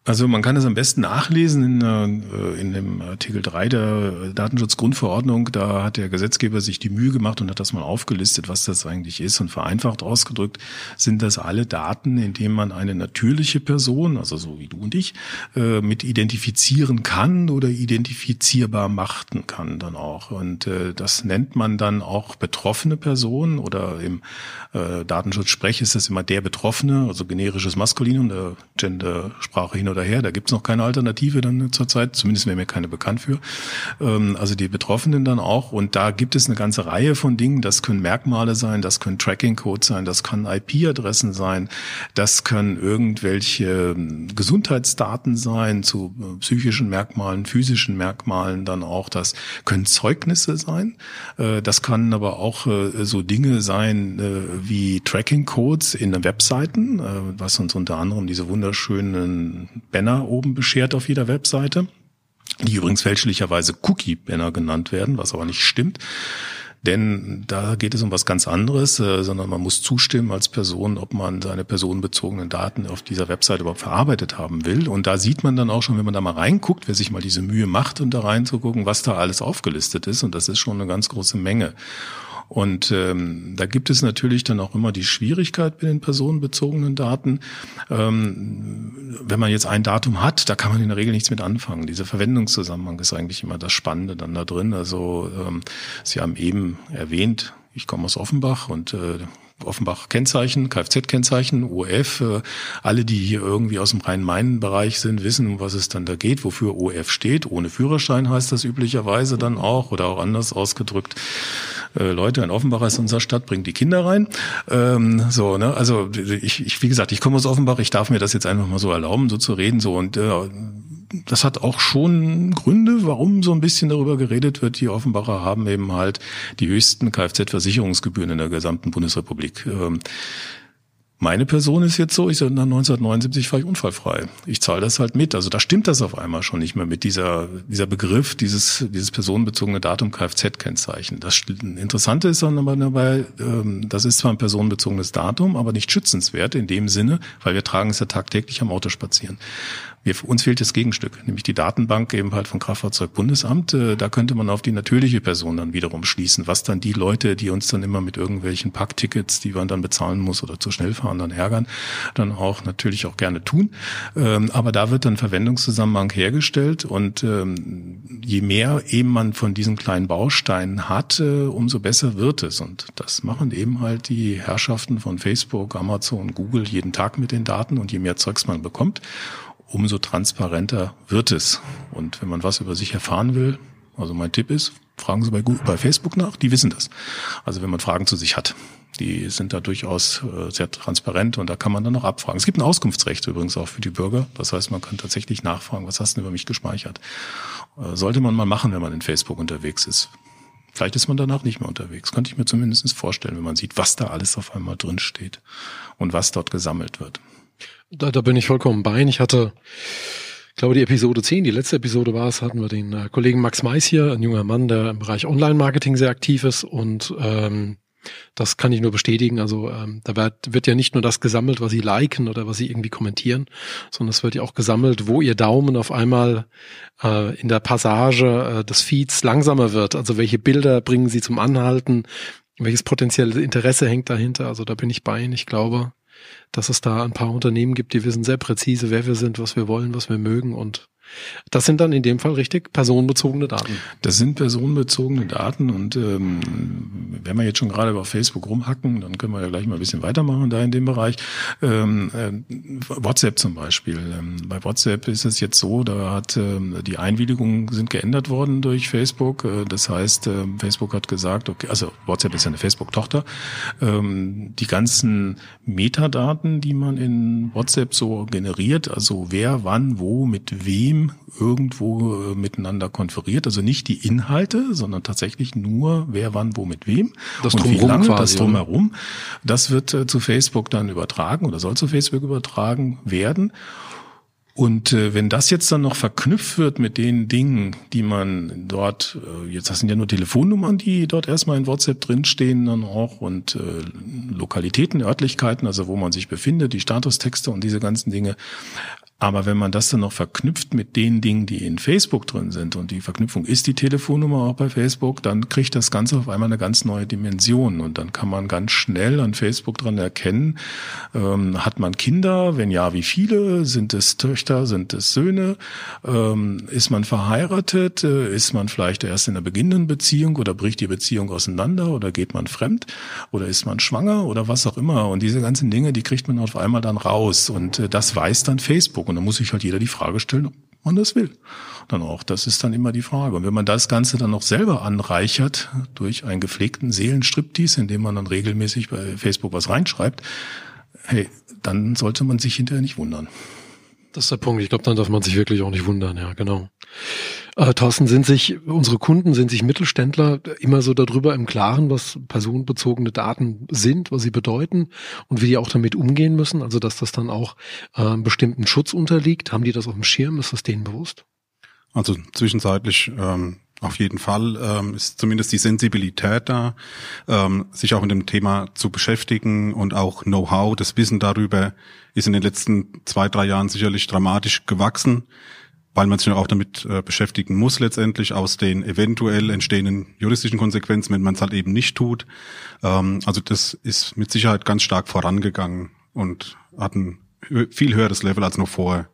Also man kann es am besten nachlesen in, äh, in dem Artikel 3 der Datenschutzgrundverordnung. Da hat der Gesetzgeber sich die Mühe gemacht und hat das mal aufgelistet, was das eigentlich ist. Und vereinfacht ausgedrückt sind das alle Daten, in denen man eine natürliche Person, also so wie du und ich, äh, mit identifizieren kann oder identifizierbar machten kann dann auch. Und äh, das nennt man dann auch betroffene Person oder im Datenschutz-Sprech ist das immer der Betroffene, also generisches Maskulinum, der Gendersprache hin oder. Da gibt's noch keine Alternative dann zurzeit, zumindest wäre mir keine bekannt für. Ähm, also die Betroffenen dann auch. Und da gibt es eine ganze Reihe von Dingen. Das können Merkmale sein, das können Tracking-Codes sein, das können IP-Adressen sein, das können irgendwelche ähm, Gesundheitsdaten sein zu äh, psychischen Merkmalen, physischen Merkmalen dann auch. Das können Zeugnisse sein. Äh, das kann aber auch äh, so Dinge sein wie Tracking-Codes in Webseiten, was uns unter anderem diese wunderschönen Banner oben beschert auf jeder Webseite, die übrigens fälschlicherweise Cookie-Banner genannt werden, was aber nicht stimmt. Denn da geht es um was ganz anderes, äh, sondern man muss zustimmen als Person, ob man seine personenbezogenen Daten auf dieser Webseite überhaupt verarbeitet haben will. Und da sieht man dann auch schon, wenn man da mal reinguckt, wer sich mal diese Mühe macht, um da reinzugucken, was da alles aufgelistet ist. Und das ist schon eine ganz große Menge. Und ähm, da gibt es natürlich dann auch immer die Schwierigkeit bei den personenbezogenen Daten. Ähm, wenn man jetzt ein Datum hat, da kann man in der Regel nichts mit anfangen. Dieser Verwendungszusammenhang ist eigentlich immer das Spannende dann da drin. Also ähm, Sie haben eben erwähnt, ich komme aus Offenbach und äh, Offenbach Kennzeichen, Kfz-Kennzeichen, OF. Äh, alle, die hier irgendwie aus dem Rhein-Main-Bereich sind, wissen, um was es dann da geht, wofür OF steht. Ohne Führerschein heißt das üblicherweise dann auch oder auch anders ausgedrückt. Äh, Leute, in Offenbach ist unsere Stadt, bringt die Kinder rein. Ähm, so, ne, also ich, ich, wie gesagt, ich komme aus Offenbach, ich darf mir das jetzt einfach mal so erlauben, so zu reden, so und äh, das hat auch schon Gründe, warum so ein bisschen darüber geredet wird. Die Offenbacher haben eben halt die höchsten Kfz-Versicherungsgebühren in der gesamten Bundesrepublik. Ähm, meine Person ist jetzt so, ich sage, 1979 war ich unfallfrei. Ich zahle das halt mit. Also da stimmt das auf einmal schon nicht mehr mit dieser, dieser Begriff, dieses, dieses personenbezogene Datum Kfz-Kennzeichen. Das Interessante ist dann aber dabei, ähm, das ist zwar ein personenbezogenes Datum, aber nicht schützenswert in dem Sinne, weil wir tragen es ja tagtäglich am Auto spazieren. Wir, uns fehlt das Gegenstück, nämlich die Datenbank eben halt vom Kraftfahrzeugbundesamt. Äh, da könnte man auf die natürliche Person dann wiederum schließen, was dann die Leute, die uns dann immer mit irgendwelchen Packtickets, die man dann bezahlen muss oder zu schnell fahren, dann ärgern, dann auch natürlich auch gerne tun. Ähm, aber da wird dann Verwendungszusammenhang hergestellt und ähm, je mehr eben man von diesen kleinen Bausteinen hat, äh, umso besser wird es. Und das machen eben halt die Herrschaften von Facebook, Amazon, Google jeden Tag mit den Daten und je mehr Zeugs man bekommt, umso transparenter wird es. Und wenn man was über sich erfahren will, also mein Tipp ist, fragen Sie bei, bei Facebook nach, die wissen das. Also wenn man Fragen zu sich hat, die sind da durchaus äh, sehr transparent und da kann man dann noch abfragen. Es gibt ein Auskunftsrecht übrigens auch für die Bürger. Das heißt, man kann tatsächlich nachfragen, was hast du über mich gespeichert? Äh, sollte man mal machen, wenn man in Facebook unterwegs ist. Vielleicht ist man danach nicht mehr unterwegs. Könnte ich mir zumindest vorstellen, wenn man sieht, was da alles auf einmal drin steht und was dort gesammelt wird. Da, da bin ich vollkommen bei. Ich hatte, glaube, die Episode 10, die letzte Episode war es, hatten wir den äh, Kollegen Max Mais hier, ein junger Mann, der im Bereich Online-Marketing sehr aktiv ist und ähm, das kann ich nur bestätigen. Also ähm, da wird, wird ja nicht nur das gesammelt, was Sie liken oder was Sie irgendwie kommentieren, sondern es wird ja auch gesammelt, wo Ihr Daumen auf einmal äh, in der Passage äh, des Feeds langsamer wird. Also welche Bilder bringen Sie zum Anhalten, welches potenzielle Interesse hängt dahinter. Also da bin ich bei Ihnen. Ich glaube, dass es da ein paar Unternehmen gibt, die wissen sehr präzise, wer wir sind, was wir wollen, was wir mögen und das sind dann in dem Fall richtig personenbezogene Daten. Das sind personenbezogene Daten und ähm, wenn wir jetzt schon gerade auf Facebook rumhacken, dann können wir ja gleich mal ein bisschen weitermachen da in dem Bereich. Ähm, äh, WhatsApp zum Beispiel. Ähm, bei WhatsApp ist es jetzt so, da hat ähm, die Einwilligungen sind geändert worden durch Facebook. Äh, das heißt, äh, Facebook hat gesagt, okay, also WhatsApp ist ja eine Facebook-Tochter. Ähm, die ganzen Metadaten, die man in WhatsApp so generiert, also wer, wann, wo, mit wem Team irgendwo äh, miteinander konferiert. Also nicht die Inhalte, sondern tatsächlich nur wer wann wo mit wem. Das und wie lange quasi, das drumherum. Das wird äh, zu Facebook dann übertragen oder soll zu Facebook übertragen werden. Und äh, wenn das jetzt dann noch verknüpft wird mit den Dingen, die man dort, äh, jetzt das sind ja nur Telefonnummern, die dort erstmal in WhatsApp drinstehen dann auch und äh, Lokalitäten, Örtlichkeiten, also wo man sich befindet, die Statustexte und diese ganzen Dinge. Aber wenn man das dann noch verknüpft mit den Dingen, die in Facebook drin sind, und die Verknüpfung ist die Telefonnummer auch bei Facebook, dann kriegt das Ganze auf einmal eine ganz neue Dimension. Und dann kann man ganz schnell an Facebook dran erkennen, ähm, hat man Kinder? Wenn ja, wie viele? Sind es Töchter? Sind es Söhne? Ähm, ist man verheiratet? Äh, ist man vielleicht erst in der beginnenden Beziehung oder bricht die Beziehung auseinander oder geht man fremd? Oder ist man schwanger oder was auch immer? Und diese ganzen Dinge, die kriegt man auf einmal dann raus. Und äh, das weiß dann Facebook. Und dann muss sich halt jeder die Frage stellen, ob man das will. Dann auch, das ist dann immer die Frage. Und wenn man das Ganze dann noch selber anreichert durch einen gepflegten Seelenstriptease, indem man dann regelmäßig bei Facebook was reinschreibt, hey, dann sollte man sich hinterher nicht wundern. Das ist der Punkt. Ich glaube, dann darf man sich wirklich auch nicht wundern. Ja, genau. Äh, Thorsten, sind sich unsere Kunden, sind sich Mittelständler immer so darüber im Klaren, was personenbezogene Daten sind, was sie bedeuten und wie die auch damit umgehen müssen? Also, dass das dann auch äh, bestimmten Schutz unterliegt. Haben die das auf dem Schirm? Ist das denen bewusst? Also zwischenzeitlich ähm, auf jeden Fall ähm, ist zumindest die Sensibilität da, ähm, sich auch mit dem Thema zu beschäftigen und auch Know-how, das Wissen darüber ist in den letzten zwei, drei Jahren sicherlich dramatisch gewachsen, weil man sich auch damit äh, beschäftigen muss letztendlich aus den eventuell entstehenden juristischen Konsequenzen, wenn man es halt eben nicht tut. Ähm, also das ist mit Sicherheit ganz stark vorangegangen und hat ein viel höheres Level als noch vor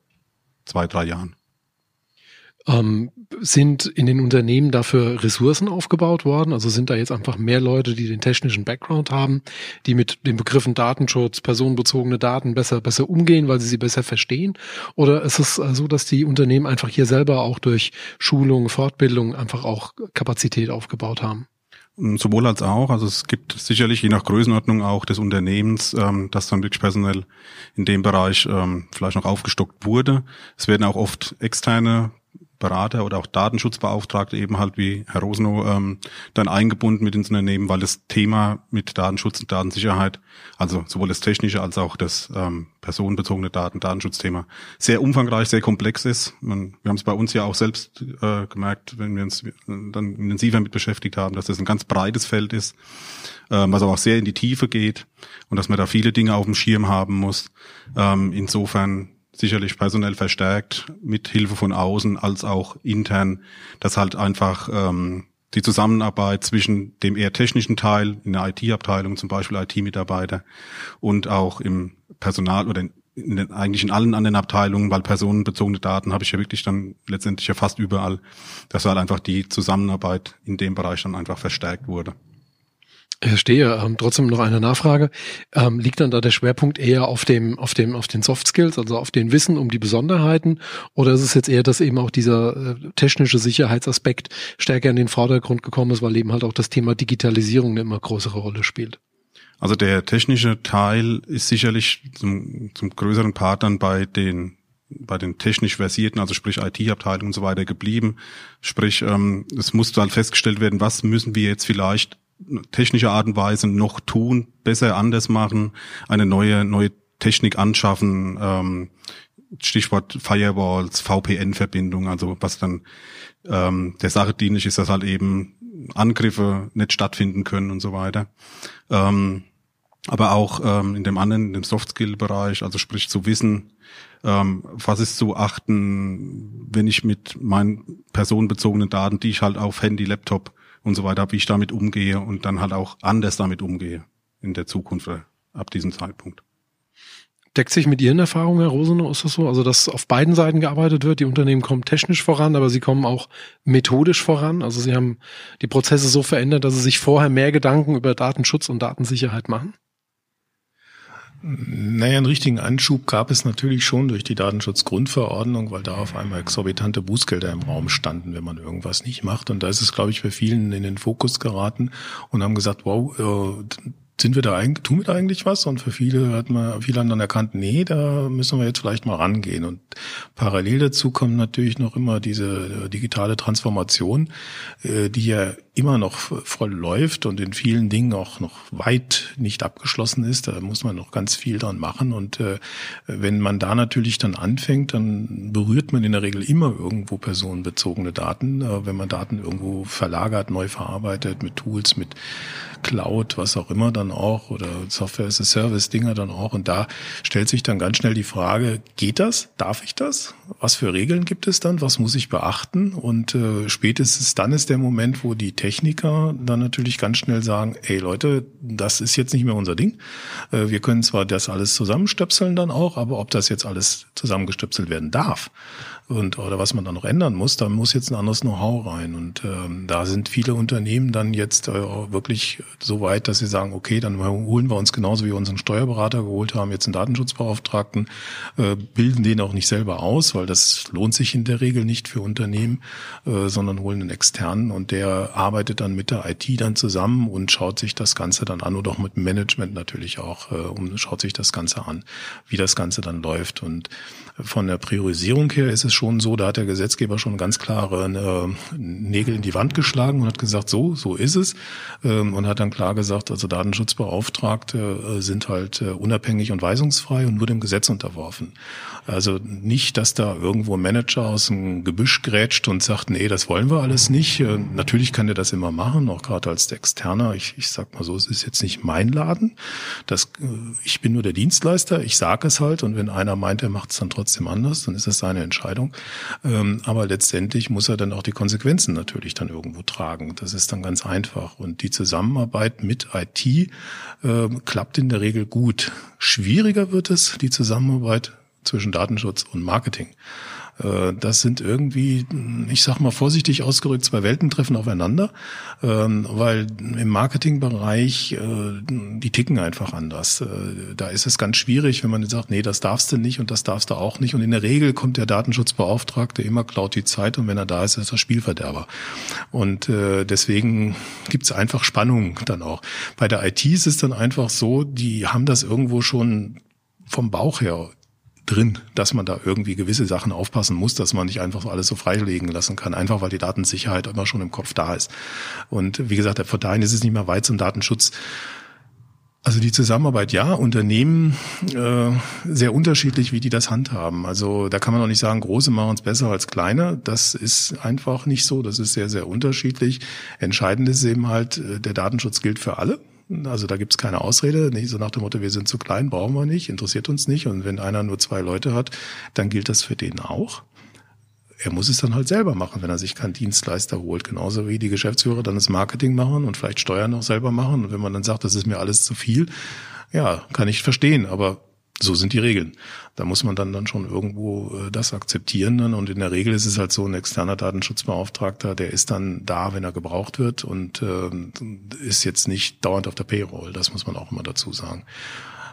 zwei, drei Jahren. Ähm, sind in den Unternehmen dafür Ressourcen aufgebaut worden? Also sind da jetzt einfach mehr Leute, die den technischen Background haben, die mit den Begriffen Datenschutz, personenbezogene Daten besser, besser umgehen, weil sie sie besser verstehen? Oder ist es so, dass die Unternehmen einfach hier selber auch durch Schulung, Fortbildung einfach auch Kapazität aufgebaut haben? Sowohl als auch. Also es gibt sicherlich je nach Größenordnung auch des Unternehmens, ähm, dass dann wirklich personell in dem Bereich ähm, vielleicht noch aufgestockt wurde. Es werden auch oft externe Berater oder auch Datenschutzbeauftragte eben halt wie Herr Rosenow ähm, dann eingebunden mit ins Unternehmen, weil das Thema mit Datenschutz und Datensicherheit, also sowohl das technische als auch das ähm, personenbezogene Daten, Datenschutzthema, sehr umfangreich, sehr komplex ist. Man, wir haben es bei uns ja auch selbst äh, gemerkt, wenn wir uns dann intensiver mit beschäftigt haben, dass das ein ganz breites Feld ist, äh, was aber auch sehr in die Tiefe geht und dass man da viele Dinge auf dem Schirm haben muss. Ähm, insofern sicherlich personell verstärkt mit Hilfe von außen als auch intern, dass halt einfach ähm, die Zusammenarbeit zwischen dem eher technischen Teil in der IT-Abteilung, zum Beispiel IT-Mitarbeiter und auch im Personal oder in, in den, eigentlich in allen anderen Abteilungen, weil personenbezogene Daten habe ich ja wirklich dann letztendlich ja fast überall, dass halt einfach die Zusammenarbeit in dem Bereich dann einfach verstärkt wurde. Verstehe. Ähm, trotzdem noch eine Nachfrage. Ähm, liegt dann da der Schwerpunkt eher auf dem, auf dem, auf den Soft Skills, also auf den Wissen um die Besonderheiten? Oder ist es jetzt eher, dass eben auch dieser äh, technische Sicherheitsaspekt stärker in den Vordergrund gekommen ist, weil eben halt auch das Thema Digitalisierung eine immer größere Rolle spielt? Also der technische Teil ist sicherlich zum, zum größeren Part dann bei den bei den technisch versierten, also sprich IT-Abteilung und so weiter geblieben. Sprich, ähm, es musste halt festgestellt werden, was müssen wir jetzt vielleicht technische Art und Weise noch tun, besser anders machen, eine neue neue Technik anschaffen, ähm, Stichwort Firewalls, VPN-Verbindung, also was dann ähm, der Sache dienlich ist, dass halt eben Angriffe nicht stattfinden können und so weiter. Ähm, aber auch ähm, in dem anderen, in dem Soft-Skill-Bereich, also sprich zu wissen, ähm, was ist zu achten, wenn ich mit meinen personenbezogenen Daten, die ich halt auf Handy, Laptop und so weiter, wie ich damit umgehe und dann halt auch anders damit umgehe in der Zukunft äh, ab diesem Zeitpunkt. Deckt sich mit Ihren Erfahrungen, Herr Rosenow, ist das so? Also, dass auf beiden Seiten gearbeitet wird, die Unternehmen kommen technisch voran, aber sie kommen auch methodisch voran. Also sie haben die Prozesse so verändert, dass sie sich vorher mehr Gedanken über Datenschutz und Datensicherheit machen? Naja, einen richtigen Anschub gab es natürlich schon durch die Datenschutzgrundverordnung, weil da auf einmal exorbitante Bußgelder im Raum standen, wenn man irgendwas nicht macht. Und da ist es, glaube ich, für vielen in den Fokus geraten und haben gesagt, wow, äh, sind wir da eigentlich, tun wir da eigentlich was? Und für viele hat man, viele haben dann erkannt, nee, da müssen wir jetzt vielleicht mal rangehen. Und parallel dazu kommt natürlich noch immer diese äh, digitale Transformation, äh, die ja immer noch voll läuft und in vielen Dingen auch noch weit nicht abgeschlossen ist. Da muss man noch ganz viel dran machen. Und äh, wenn man da natürlich dann anfängt, dann berührt man in der Regel immer irgendwo personenbezogene Daten. Wenn man Daten irgendwo verlagert, neu verarbeitet, mit Tools, mit Cloud, was auch immer dann auch, oder Software as a Service Dinger dann auch. Und da stellt sich dann ganz schnell die Frage, geht das? Darf ich das? Was für Regeln gibt es dann? Was muss ich beachten? Und äh, spätestens dann ist der Moment, wo die Techniker dann natürlich ganz schnell sagen, ey Leute, das ist jetzt nicht mehr unser Ding. Äh, wir können zwar das alles zusammenstöpseln dann auch, aber ob das jetzt alles zusammengestöpselt werden darf und oder was man da noch ändern muss, da muss jetzt ein anderes Know-how rein. Und ähm, da sind viele Unternehmen dann jetzt äh, wirklich so weit, dass sie sagen, okay, dann holen wir uns genauso wie wir unseren Steuerberater geholt haben, jetzt einen Datenschutzbeauftragten, äh, bilden den auch nicht selber aus, weil das lohnt sich in der Regel nicht für Unternehmen, äh, sondern holen einen externen und der arbeitet dann mit der IT dann zusammen und schaut sich das Ganze dann an oder auch mit Management natürlich auch äh, und schaut sich das Ganze an, wie das Ganze dann läuft. Und von der Priorisierung her ist es schon so, da hat der Gesetzgeber schon ganz klare äh, Nägel in die Wand geschlagen und hat gesagt, so, so ist es. Ähm, und hat dann klar gesagt, also Datenschutzbeauftragte äh, sind halt äh, unabhängig und weisungsfrei und nur dem Gesetz unterworfen. Also nicht, dass da irgendwo ein Manager aus dem Gebüsch grätscht und sagt, nee, das wollen wir alles nicht. Äh, natürlich kann der das immer machen, auch gerade als Externer. Ich, ich sag mal so, es ist jetzt nicht mein Laden. Das, äh, ich bin nur der Dienstleister. Ich sage es halt. Und wenn einer meint, er macht es dann trotzdem anders, dann ist das seine Entscheidung. Ähm, aber letztendlich muss er dann auch die Konsequenzen natürlich dann irgendwo tragen. Das ist dann ganz einfach. Und die Zusammenarbeit mit IT äh, klappt in der Regel gut. Schwieriger wird es, die Zusammenarbeit zwischen Datenschutz und Marketing. Äh, das sind irgendwie, ich sag mal vorsichtig ausgerückt, zwei Welten treffen aufeinander, ähm, weil im Marketingbereich äh, die ticken einfach anders. Äh, da ist es ganz schwierig, wenn man sagt, nee, das darfst du nicht und das darfst du auch nicht. Und in der Regel kommt der Datenschutzbeauftragte immer klaut die Zeit und wenn er da ist, ist er Spielverderber. Und deswegen gibt es einfach Spannung dann auch. Bei der IT ist es dann einfach so, die haben das irgendwo schon vom Bauch her drin, dass man da irgendwie gewisse Sachen aufpassen muss, dass man nicht einfach alles so freilegen lassen kann, einfach weil die Datensicherheit immer schon im Kopf da ist. Und wie gesagt, von dahin ist es nicht mehr weit zum Datenschutz. Also die Zusammenarbeit, ja, Unternehmen äh, sehr unterschiedlich, wie die das handhaben. Also da kann man auch nicht sagen, große machen es besser als kleine. Das ist einfach nicht so. Das ist sehr, sehr unterschiedlich. Entscheidend ist eben halt, äh, der Datenschutz gilt für alle. Also da gibt's keine Ausrede, nicht so nach dem Motto, wir sind zu klein, brauchen wir nicht, interessiert uns nicht. Und wenn einer nur zwei Leute hat, dann gilt das für den auch. Er muss es dann halt selber machen, wenn er sich keinen Dienstleister holt. Genauso wie die Geschäftsführer dann das Marketing machen und vielleicht Steuern auch selber machen. Und wenn man dann sagt, das ist mir alles zu viel, ja, kann ich verstehen. Aber so sind die Regeln. Da muss man dann, dann schon irgendwo äh, das akzeptieren. Dann. Und in der Regel ist es halt so, ein externer Datenschutzbeauftragter, der ist dann da, wenn er gebraucht wird und äh, ist jetzt nicht dauernd auf der Payroll. Das muss man auch immer dazu sagen.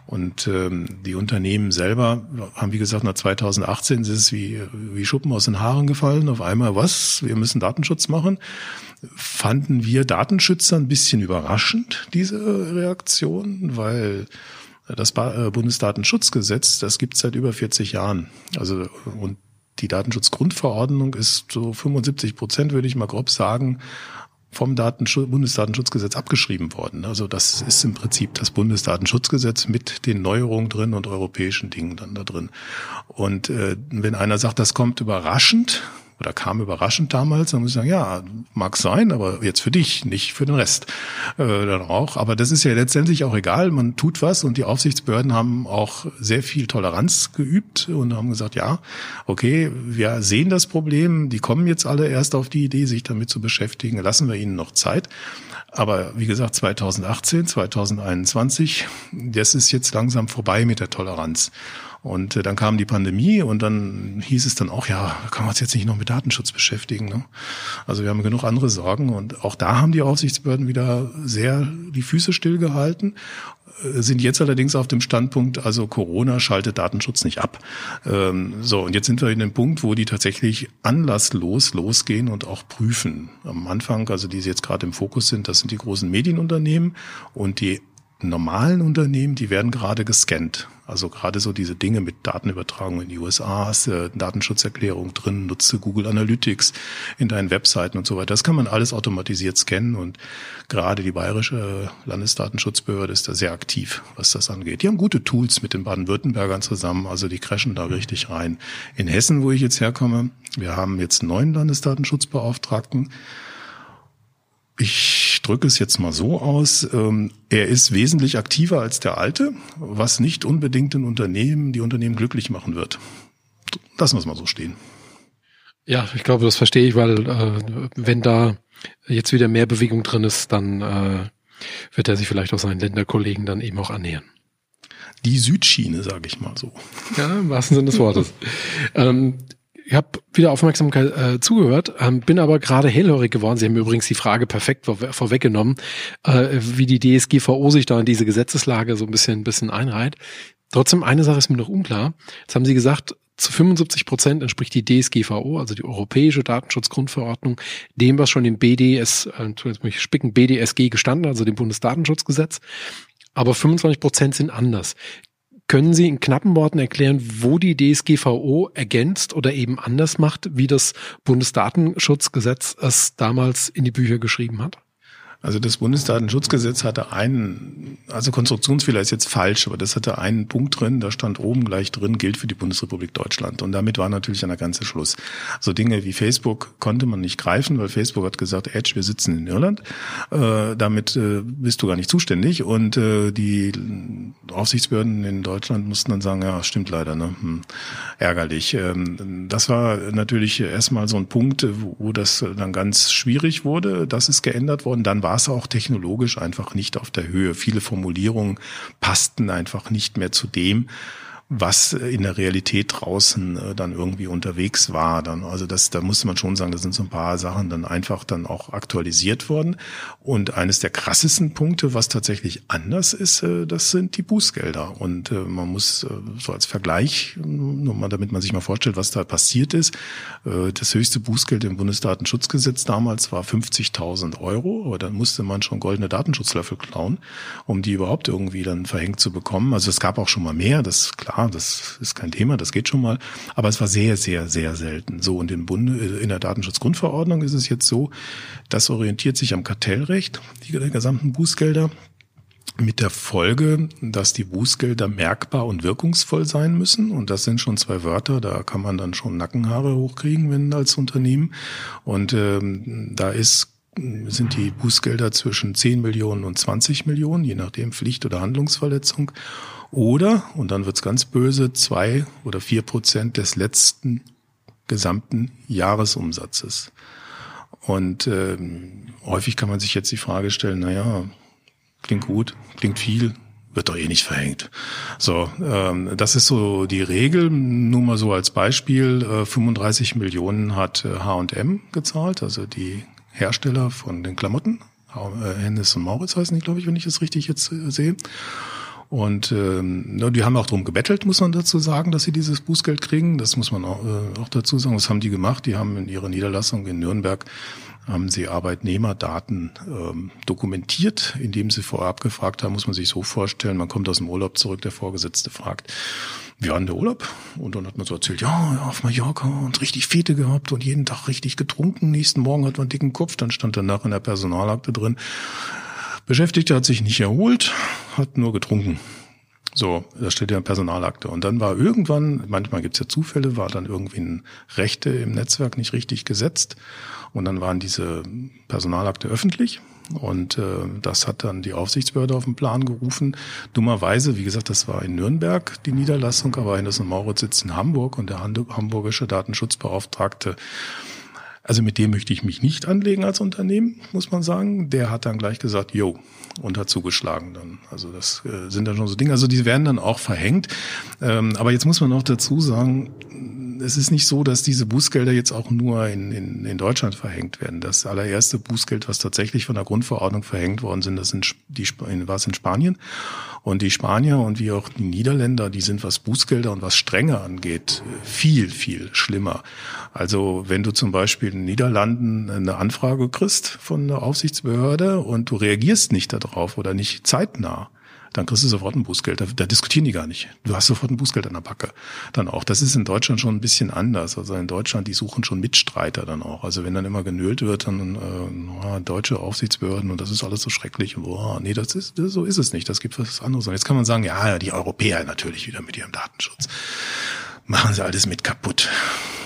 Und ähm, die Unternehmen selber haben, wie gesagt, nach 2018 ist es wie, wie Schuppen aus den Haaren gefallen. Auf einmal, was? Wir müssen Datenschutz machen. Fanden wir Datenschützer ein bisschen überraschend, diese Reaktion, weil das äh, Bundesdatenschutzgesetz, das gibt es seit über 40 Jahren. Also und die Datenschutzgrundverordnung ist so 75 Prozent, würde ich mal grob sagen, vom Datenschutz, Bundesdatenschutzgesetz abgeschrieben worden. Also das ist im Prinzip das Bundesdatenschutzgesetz mit den Neuerungen drin und europäischen Dingen dann da drin. Und äh, wenn einer sagt, das kommt überraschend, oder kam überraschend damals, dann muss ich sagen, ja, mag sein, aber jetzt für dich, nicht für den Rest äh, dann auch. Aber das ist ja letztendlich auch egal, man tut was und die Aufsichtsbehörden haben auch sehr viel Toleranz geübt und haben gesagt, ja, okay, wir sehen das Problem, die kommen jetzt alle erst auf die Idee, sich damit zu beschäftigen, lassen wir ihnen noch Zeit. Aber wie gesagt, 2018, 2021, das ist jetzt langsam vorbei mit der Toleranz. Und äh, dann kam die Pandemie und dann hieß es dann auch, ja, kann man uns jetzt nicht noch mit Datenschutz beschäftigen. Ne? Also wir haben genug andere Sorgen und auch da haben die Aufsichtsbehörden wieder sehr die Füße stillgehalten äh, sind jetzt allerdings auf dem Standpunkt, also Corona schaltet Datenschutz nicht ab. Ähm, so, und jetzt sind wir in dem Punkt, wo die tatsächlich anlasslos losgehen und auch prüfen. Am Anfang, also die jetzt gerade im Fokus sind, das sind die großen Medienunternehmen und die normalen Unternehmen, die werden gerade gescannt. Also gerade so diese Dinge mit Datenübertragung in die USA, hast äh, Datenschutzerklärung drin, nutze Google Analytics in deinen Webseiten und so weiter. Das kann man alles automatisiert scannen und gerade die bayerische Landesdatenschutzbehörde ist da sehr aktiv, was das angeht. Die haben gute Tools mit den Baden-Württembergern zusammen, also die crashen da richtig rein. In Hessen, wo ich jetzt herkomme, wir haben jetzt neun Landesdatenschutzbeauftragten. Ich drücke es jetzt mal so aus. Ähm, er ist wesentlich aktiver als der alte, was nicht unbedingt den Unternehmen, die Unternehmen glücklich machen wird. Lassen wir es mal so stehen. Ja, ich glaube, das verstehe ich, weil äh, wenn da jetzt wieder mehr Bewegung drin ist, dann äh, wird er sich vielleicht auch seinen Länderkollegen dann eben auch annähern. Die Südschiene, sage ich mal so. Ja, im wahrsten Sinne des Wortes. <laughs> ähm, ich habe wieder Aufmerksamkeit äh, zugehört, ähm, bin aber gerade hellhörig geworden. Sie haben übrigens die Frage perfekt vor, vorweggenommen, äh, wie die DSGVO sich da in diese Gesetzeslage so ein bisschen, ein bisschen einreiht. Trotzdem, eine Sache ist mir noch unklar. Jetzt haben Sie gesagt, zu 75 Prozent entspricht die DSGVO, also die Europäische Datenschutzgrundverordnung, dem, was schon im BDS, äh, jetzt muss ich spicken, BDSG gestanden, also dem Bundesdatenschutzgesetz. Aber 25 Prozent sind anders. Können Sie in knappen Worten erklären, wo die DSGVO ergänzt oder eben anders macht, wie das Bundesdatenschutzgesetz es damals in die Bücher geschrieben hat? Also das Bundesdatenschutzgesetz hatte einen, also Konstruktionsfehler ist jetzt falsch, aber das hatte einen Punkt drin, da stand oben gleich drin, gilt für die Bundesrepublik Deutschland. Und damit war natürlich an der ganze Schluss. So Dinge wie Facebook konnte man nicht greifen, weil Facebook hat gesagt, Edge, wir sitzen in Irland. Äh, damit äh, bist du gar nicht zuständig. Und äh, die Aufsichtsbehörden in Deutschland mussten dann sagen, ja, stimmt leider, ne? Hm, ärgerlich. Ähm, das war natürlich erstmal so ein Punkt, wo, wo das dann ganz schwierig wurde. Das ist geändert worden. Dann war war es auch technologisch einfach nicht auf der Höhe. Viele Formulierungen passten einfach nicht mehr zu dem, was in der Realität draußen äh, dann irgendwie unterwegs war. Dann, also das, da musste man schon sagen, da sind so ein paar Sachen dann einfach dann auch aktualisiert worden. Und eines der krassesten Punkte, was tatsächlich anders ist, äh, das sind die Bußgelder. Und äh, man muss äh, so als Vergleich, nur mal, damit man sich mal vorstellt, was da passiert ist, äh, das höchste Bußgeld im Bundesdatenschutzgesetz damals war 50.000 Euro, aber dann musste man schon goldene Datenschutzlöffel klauen, um die überhaupt irgendwie dann verhängt zu bekommen. Also es gab auch schon mal mehr, das ist klar klar, das ist kein Thema, das geht schon mal. Aber es war sehr, sehr, sehr selten. So, und im Bunde, in der Datenschutzgrundverordnung ist es jetzt so, das orientiert sich am Kartellrecht, die gesamten Bußgelder mit der Folge, dass die Bußgelder merkbar und wirkungsvoll sein müssen. Und das sind schon zwei Wörter, da kann man dann schon Nackenhaare hochkriegen, wenn als Unternehmen. Und ähm, da ist sind die Bußgelder zwischen 10 Millionen und 20 Millionen, je nachdem Pflicht- oder Handlungsverletzung. Oder, und dann wird's ganz böse, zwei oder vier Prozent des letzten gesamten Jahresumsatzes. Und ähm, häufig kann man sich jetzt die Frage stellen, naja, klingt gut, klingt viel, wird doch eh nicht verhängt. So, ähm, das ist so die Regel. Nur mal so als Beispiel, äh, 35 Millionen hat H&M gezahlt, also die Hersteller von den Klamotten. Äh, Hennes und Mauritz heißen die, glaube ich, wenn ich es richtig jetzt äh, sehe. Und ähm, die haben auch drum gebettelt, muss man dazu sagen, dass sie dieses Bußgeld kriegen. Das muss man auch, äh, auch dazu sagen. Was haben die gemacht? Die haben in ihrer Niederlassung in Nürnberg haben sie Arbeitnehmerdaten ähm, dokumentiert, indem sie vorab gefragt haben, muss man sich so vorstellen, man kommt aus dem Urlaub zurück, der Vorgesetzte fragt, wie war denn der Urlaub? Und dann hat man so erzählt, ja, auf Mallorca und richtig Fete gehabt und jeden Tag richtig getrunken. Nächsten Morgen hat man einen dicken Kopf, dann stand danach in der Personalakte drin, Beschäftigter hat sich nicht erholt, hat nur getrunken. So, da steht ja in Personalakte. Und dann war irgendwann, manchmal gibt's ja Zufälle, war dann irgendwie ein Rechte im Netzwerk nicht richtig gesetzt. Und dann waren diese Personalakte öffentlich. Und äh, das hat dann die Aufsichtsbehörde auf den Plan gerufen. Dummerweise, wie gesagt, das war in Nürnberg die Niederlassung, aber Hennes und Mauritz sitzt in Hamburg und der hamburgische Datenschutzbeauftragte also mit dem möchte ich mich nicht anlegen als Unternehmen, muss man sagen. Der hat dann gleich gesagt, yo, und hat zugeschlagen dann. Also das äh, sind dann schon so Dinge. Also die werden dann auch verhängt. Ähm, aber jetzt muss man auch dazu sagen, es ist nicht so, dass diese Bußgelder jetzt auch nur in, in, in Deutschland verhängt werden. Das allererste Bußgeld, was tatsächlich von der Grundverordnung verhängt worden sind, das sind die, war es in Spanien. Und die Spanier und wie auch die Niederländer, die sind, was Bußgelder und was Strenge angeht, viel, viel schlimmer. Also wenn du zum Beispiel in den Niederlanden eine Anfrage kriegst von der Aufsichtsbehörde und du reagierst nicht darauf oder nicht zeitnah, dann kriegst du sofort ein Bußgeld. Da, da, diskutieren die gar nicht. Du hast sofort ein Bußgeld an der Backe. Dann auch. Das ist in Deutschland schon ein bisschen anders. Also in Deutschland, die suchen schon Mitstreiter dann auch. Also wenn dann immer genölt wird, dann äh, deutsche Aufsichtsbehörden und das ist alles so schrecklich oh, nee, das ist so ist es nicht. Das gibt was anderes. Und jetzt kann man sagen, ja, die Europäer natürlich wieder mit ihrem Datenschutz machen sie alles mit kaputt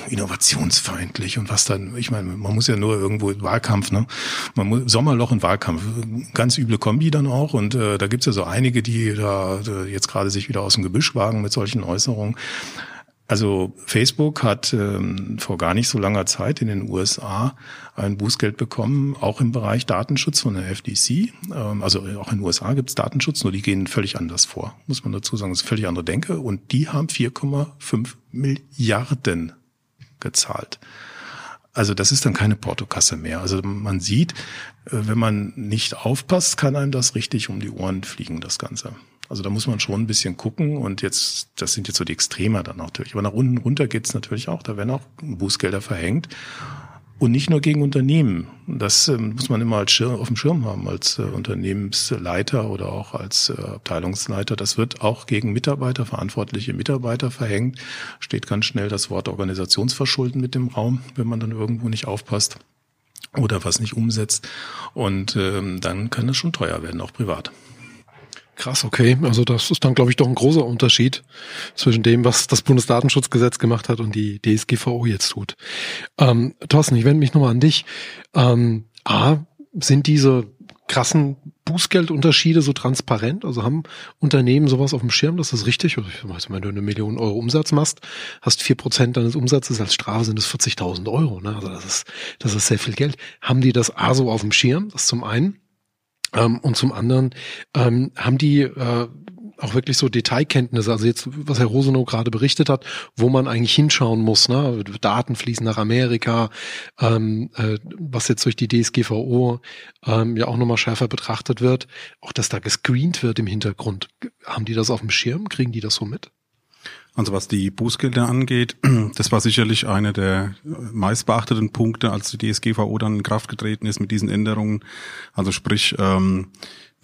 innovationsfeindlich und was dann, ich meine, man muss ja nur irgendwo Wahlkampf, ne? Man muss Sommerloch und Wahlkampf, ganz üble Kombi dann auch und äh, da gibt's ja so einige, die da äh, jetzt gerade sich wieder aus dem Gebüsch wagen mit solchen Äußerungen. Also Facebook hat ähm, vor gar nicht so langer Zeit in den USA ein Bußgeld bekommen, auch im Bereich Datenschutz von der FDC. Ähm, also auch in den USA gibt es Datenschutz, nur die gehen völlig anders vor, muss man dazu sagen. Das ist völlig andere Denke. Und die haben 4,5 Milliarden gezahlt. Also das ist dann keine Portokasse mehr. Also man sieht, äh, wenn man nicht aufpasst, kann einem das richtig um die Ohren fliegen, das Ganze. Also da muss man schon ein bisschen gucken und jetzt, das sind jetzt so die Extremer dann natürlich. Aber nach unten runter geht's natürlich auch, da werden auch Bußgelder verhängt. Und nicht nur gegen Unternehmen. Das äh, muss man immer als Schirm, auf dem Schirm haben, als äh, Unternehmensleiter oder auch als äh, Abteilungsleiter. Das wird auch gegen Mitarbeiter, verantwortliche Mitarbeiter verhängt. Steht ganz schnell das Wort Organisationsverschulden mit dem Raum, wenn man dann irgendwo nicht aufpasst oder was nicht umsetzt. Und ähm, dann kann es schon teuer werden, auch privat. Krass, okay. Also das ist dann, glaube ich, doch ein großer Unterschied zwischen dem, was das Bundesdatenschutzgesetz gemacht hat und die DSGVO jetzt tut. Ähm, Thorsten, ich wende mich nochmal an dich. Ähm, A, sind diese krassen Bußgeldunterschiede so transparent? Also haben Unternehmen sowas auf dem Schirm? Das ist richtig. Also wenn du eine Million Euro Umsatz machst, hast vier Prozent deines Umsatzes als Strafe sind es 40.000 Euro. Ne? Also das ist, das ist sehr viel Geld. Haben die das A so auf dem Schirm? Das zum einen. Ähm, und zum anderen ähm, haben die äh, auch wirklich so Detailkenntnisse, also jetzt, was Herr Rosenow gerade berichtet hat, wo man eigentlich hinschauen muss, ne? Daten fließen nach Amerika, ähm, äh, was jetzt durch die DSGVO ähm, ja auch nochmal schärfer betrachtet wird, auch dass da gescreent wird im Hintergrund. Haben die das auf dem Schirm? Kriegen die das so mit? Also was die Bußgelder angeht, <clears throat> das war sicherlich einer der meistbeachteten Punkte, als die DSGVO dann in Kraft getreten ist mit diesen Änderungen. Also sprich, ähm,